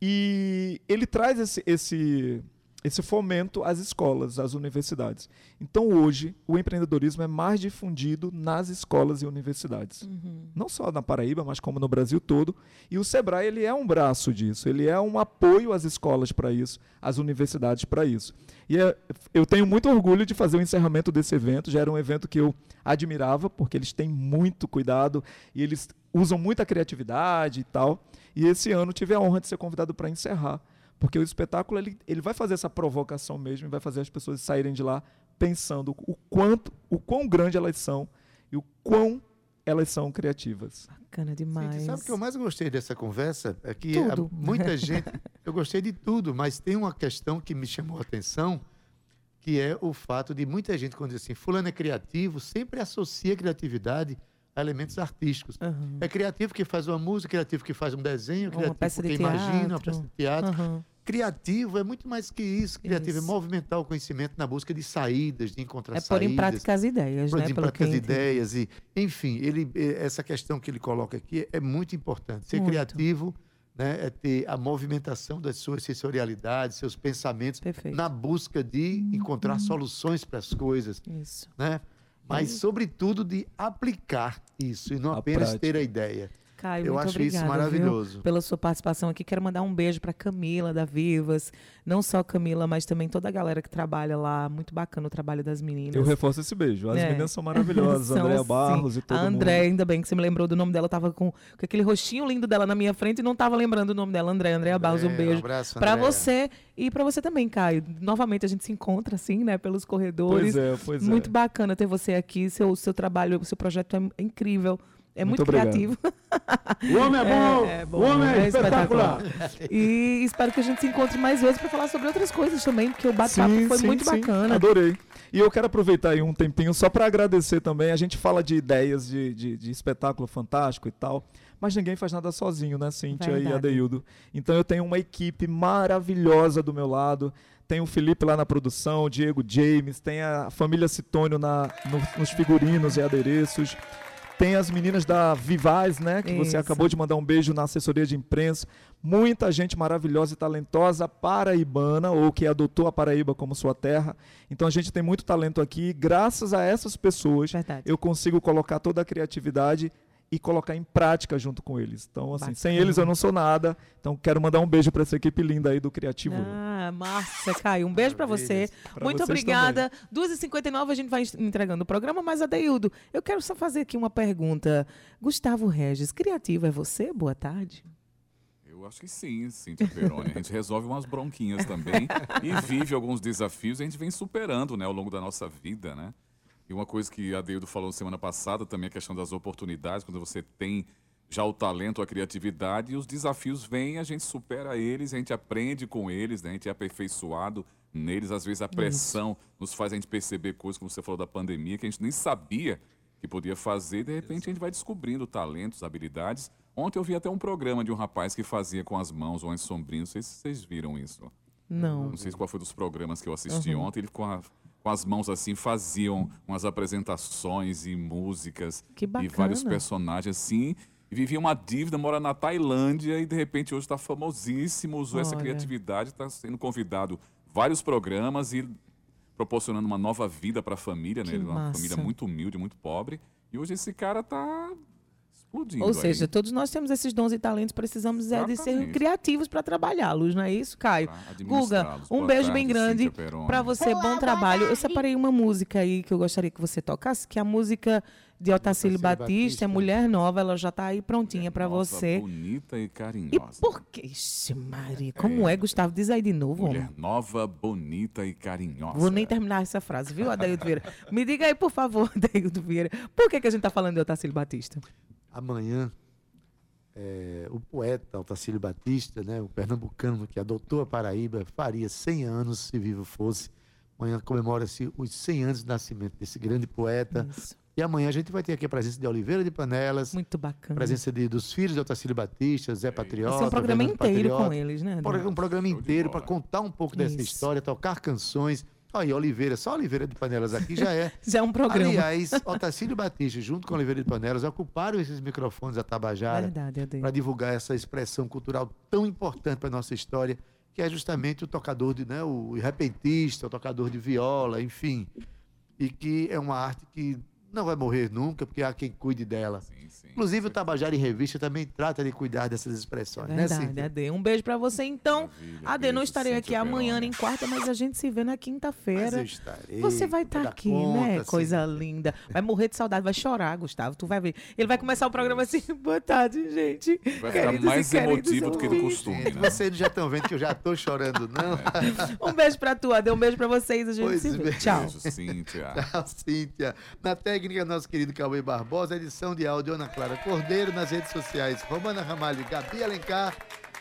E ele traz esse, esse, esse fomento às escolas, às universidades. Então, hoje, o empreendedorismo é mais difundido nas escolas e universidades. Não só na Paraíba, mas como no Brasil todo. E o Sebrae ele é um braço disso, ele é um apoio às escolas para isso, às universidades para isso. E é- eu tenho muito orgulho de fazer o encerramento desse evento. Já era um evento que eu admirava, porque eles têm muito cuidado e eles usam muita criatividade e tal. E esse ano tive a honra de ser convidado para encerrar, porque o espetáculo ele, ele vai fazer essa provocação mesmo, e vai fazer as pessoas saírem de lá pensando o quanto, o quão grande elas são e o quão elas são criativas. Bacana demais. Cintia, sabe o que eu mais gostei dessa conversa? É que a- muita (laughs) gente. Eu gostei de tudo, mas tem uma questão que me chamou a atenção, que é o fato de muita gente, quando diz assim, fulano é criativo, sempre associa a criatividade elementos artísticos. Aham. É criativo que faz uma música, criativo que faz um desenho, Uma criativo peça de que imagina, uma peça de teatro. Aham. Criativo é muito mais que isso. Criativo Isso. é movimentar o conhecimento na busca de saídas, de encontrar É pôr saídas. em prática as ideias, Pôr né? em prática as ideias e, enfim, ele, eh, essa questão que ele coloca aqui é muito importante. Ser Muito. criativo né, é ter a movimentação das suas sensorialidades, seus pensamentos Perfeito. na busca de encontrar soluções para as coisas, Isso. né? Mas, sobretudo, de aplicar isso e não A apenas prática. ter a ideia. Caio, Eu muito acho isso obrigada, maravilhoso. Viu, pela sua participação aqui. Quero mandar um beijo para Camila da Vivas. Não só Camila, mas também toda a galera que trabalha lá. Muito bacana o trabalho das meninas. Eu reforço esse beijo. As É. meninas são maravilhosas, (laughs) São, Andréa sim. Barros e todo A mundo. André, ainda bem que você me lembrou do nome dela. Eu tava com, com aquele rostinho lindo dela na minha frente e não tava lembrando o nome dela. André, Andréa Barros, um É, beijo. abraço, Pra Andréa. você e pra você também, Caio. Novamente a gente se encontra assim, né, pelos corredores. Pois é, pois é. Muito bacana ter você aqui. Seu, seu trabalho, seu projeto é incrível. É muito, Muito criativo. O homem (laughs) é bom! É, bom, o homem é, é espetacular! E espero que a gente se encontre mais vezes para falar sobre outras coisas também, porque o bate-papo foi sim, muito sim. bacana. Adorei. E eu quero aproveitar aí um tempinho só para agradecer também. A gente fala de ideias de, de, de espetáculo fantástico e tal, mas ninguém faz nada sozinho, né, Cíntia e Verdade. Adeildo? Então eu tenho uma equipe maravilhosa do meu lado. Tem o Felipe lá na produção, o Diego James, tem a família Citônio na, no- nos figurinos e adereços. Tem as meninas da Vivaz, né? Que você Isso. acabou de mandar um beijo na assessoria de imprensa. Muita gente maravilhosa e talentosa paraibana, ou que adotou a Paraíba como sua terra. Então a gente tem muito talento aqui. Graças a essas pessoas, Verdade. eu consigo colocar toda a criatividade e colocar em prática junto com eles. Então, assim, sem Bacana. eles eu não sou nada. Então, quero mandar um beijo para essa equipe linda aí do Criativo. Ah, massa, Caio. Um beijo pra você. Pra Muito obrigada. 2h59 a gente vai entregando o programa, mas Adeildo, eu quero só fazer aqui uma pergunta. Gustavo Regis, criativo é você? Boa tarde. Eu acho que sim, Cíntia Peroni. A gente resolve umas bronquinhas também (laughs) e vive alguns desafios e a gente vem superando né, ao longo da nossa vida, né? E uma coisa que a Deildo falou semana passada também, a questão das oportunidades, quando você tem já o talento, a criatividade, e os desafios vêm, a gente supera eles, a gente aprende com eles, né? a gente é aperfeiçoado neles. Às vezes a pressão nos faz a gente perceber coisas, como você falou da pandemia, que a gente nem sabia que podia fazer, e de repente a gente vai descobrindo talentos, habilidades, Ontem eu vi até um programa de um rapaz que fazia com as mãos umas sombrinhas. Não sei se vocês viram isso. Não. Não sei qual foi dos programas que eu assisti Uhum. ontem. Ele com, a- com as mãos assim faziam umas apresentações e músicas. Que E bacana. vários personagens assim. E vivia uma dívida, mora na Tailândia e de repente hoje está famosíssimo, usou essa Olha. criatividade, está sendo convidado vários programas e proporcionando uma nova vida para a família, né? Que uma massa. família muito humilde, muito pobre. E hoje esse cara tá explodindo. Ou aí. seja, todos nós temos esses dons e talentos, precisamos é de ser criativos para trabalhá-los, não é isso, Caio? Guga, um Boa beijo tarde, bem grande para você, bom trabalho. Eu separei uma música aí que eu gostaria que você tocasse, que é a música de Otacílio Batista, Batista. é Mulher Nova, ela já tá aí prontinha para Nova, você. Bonita e E carinhosa. por que? Ixi, Maria, como é, Gustavo? Diz aí de novo, Mulher homem. nova, bonita e carinhosa. Vou nem terminar essa frase, viu, Adaildo Vieira? Me diga aí, por favor, (laughs) Adaildo Vieira, por que, que a gente tá falando de Otacílio Batista? Amanhã, é, o poeta Altacílio Batista, né, o pernambucano que adotou a Paraíba, faria 100 anos, se vivo fosse. Amanhã comemora-se os 100 anos de nascimento desse grande poeta. Isso, E amanhã a gente vai ter aqui a presença de Oliveira de Panelas, muito bacana. presença de, dos filhos de Otacílio Batista, Zé Patriota. Vai ser um programa Fernando inteiro com Patriota. eles, né? Um programa- Um inteiro para contar um pouco dessa Isso. história, tocar canções. Aí, Oliveira, só Oliveira de Panelas aqui já é. (laughs) Já é um programa. Aliás, Otacílio Batista, junto com Oliveira de Panelas, ocuparam esses microfones da Tabajara para divulgar essa expressão cultural tão importante para nossa história, que é justamente o tocador de, né, o repentista, o tocador de viola, enfim, e que é uma arte que não vai morrer nunca, porque há quem cuide dela. Sim, sim. Inclusive o Tabajara em Revista também trata de cuidar dessas expressões, né, Verdade, Cíntia? Ade. Um beijo pra você, então. Maravilha, Ade, não estarei aqui amanhã nem quarta, mas a gente se vê na quinta-feira. Você vai estar dar aqui, conta, né? Coisa linda. Vai morrer de saudade, vai chorar, Gustavo. Tu vai ver. Ele vai começar o programa assim, (laughs) boa tarde, gente. Vai ficar Queridos mais emotivo do que do costume, né? vocês já estão vendo que eu já estou chorando, não? (laughs) Um beijo pra tu, Ade. Um beijo pra vocês. A gente Pois se vê. Tchau. Beijo, Cíntia. Tchau, Cíntia. Na técnica, nosso querido Cauê Barbosa, edição de áudio Ana Clara Cordeiro, nas redes sociais Romana Ramalho e Gabi Alencar,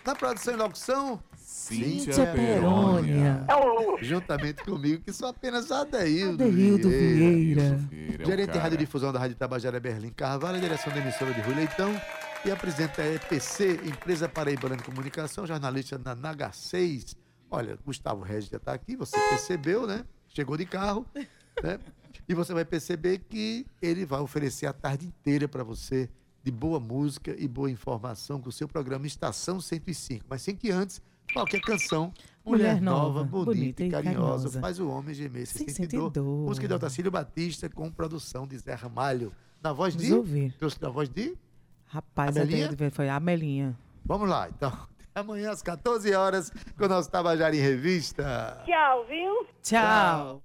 na produção e locução, Cíntia Cíntia Perônia. Perônia. juntamente comigo, que sou apenas Adeildo, Adeildo Vieira. Vieira é o Gerente de cara. radiodifusão da Rádio Tabajara Berlim Carvalho, direção da emissora de Rui Leitão e apresenta a EPC, Empresa Paraibana de Comunicação, jornalista na Naga 6. Olha, Gustavo Regis já está aqui, você percebeu, né? Chegou de carro, né? E você vai perceber que ele vai oferecer a tarde inteira para você de boa música e boa informação com o seu programa Estação 105. Mas sem que antes, qualquer canção, Mulher mulher, nova, nova, bonita, bonita e carinhosa, carinhosa. faz o homem gemer sem Sem sentir dor. dor. Música de Otacílio Batista com produção de Zé Ramalho. Na voz Vamos de. ouvir. Trouxe na voz de. Rapaz, Amelinha? Vieira foi a Melinha. Vamos lá, então. (laughs) Até amanhã às 14 horas com o nosso Tabajara em Revista. Tchau, viu? Tchau.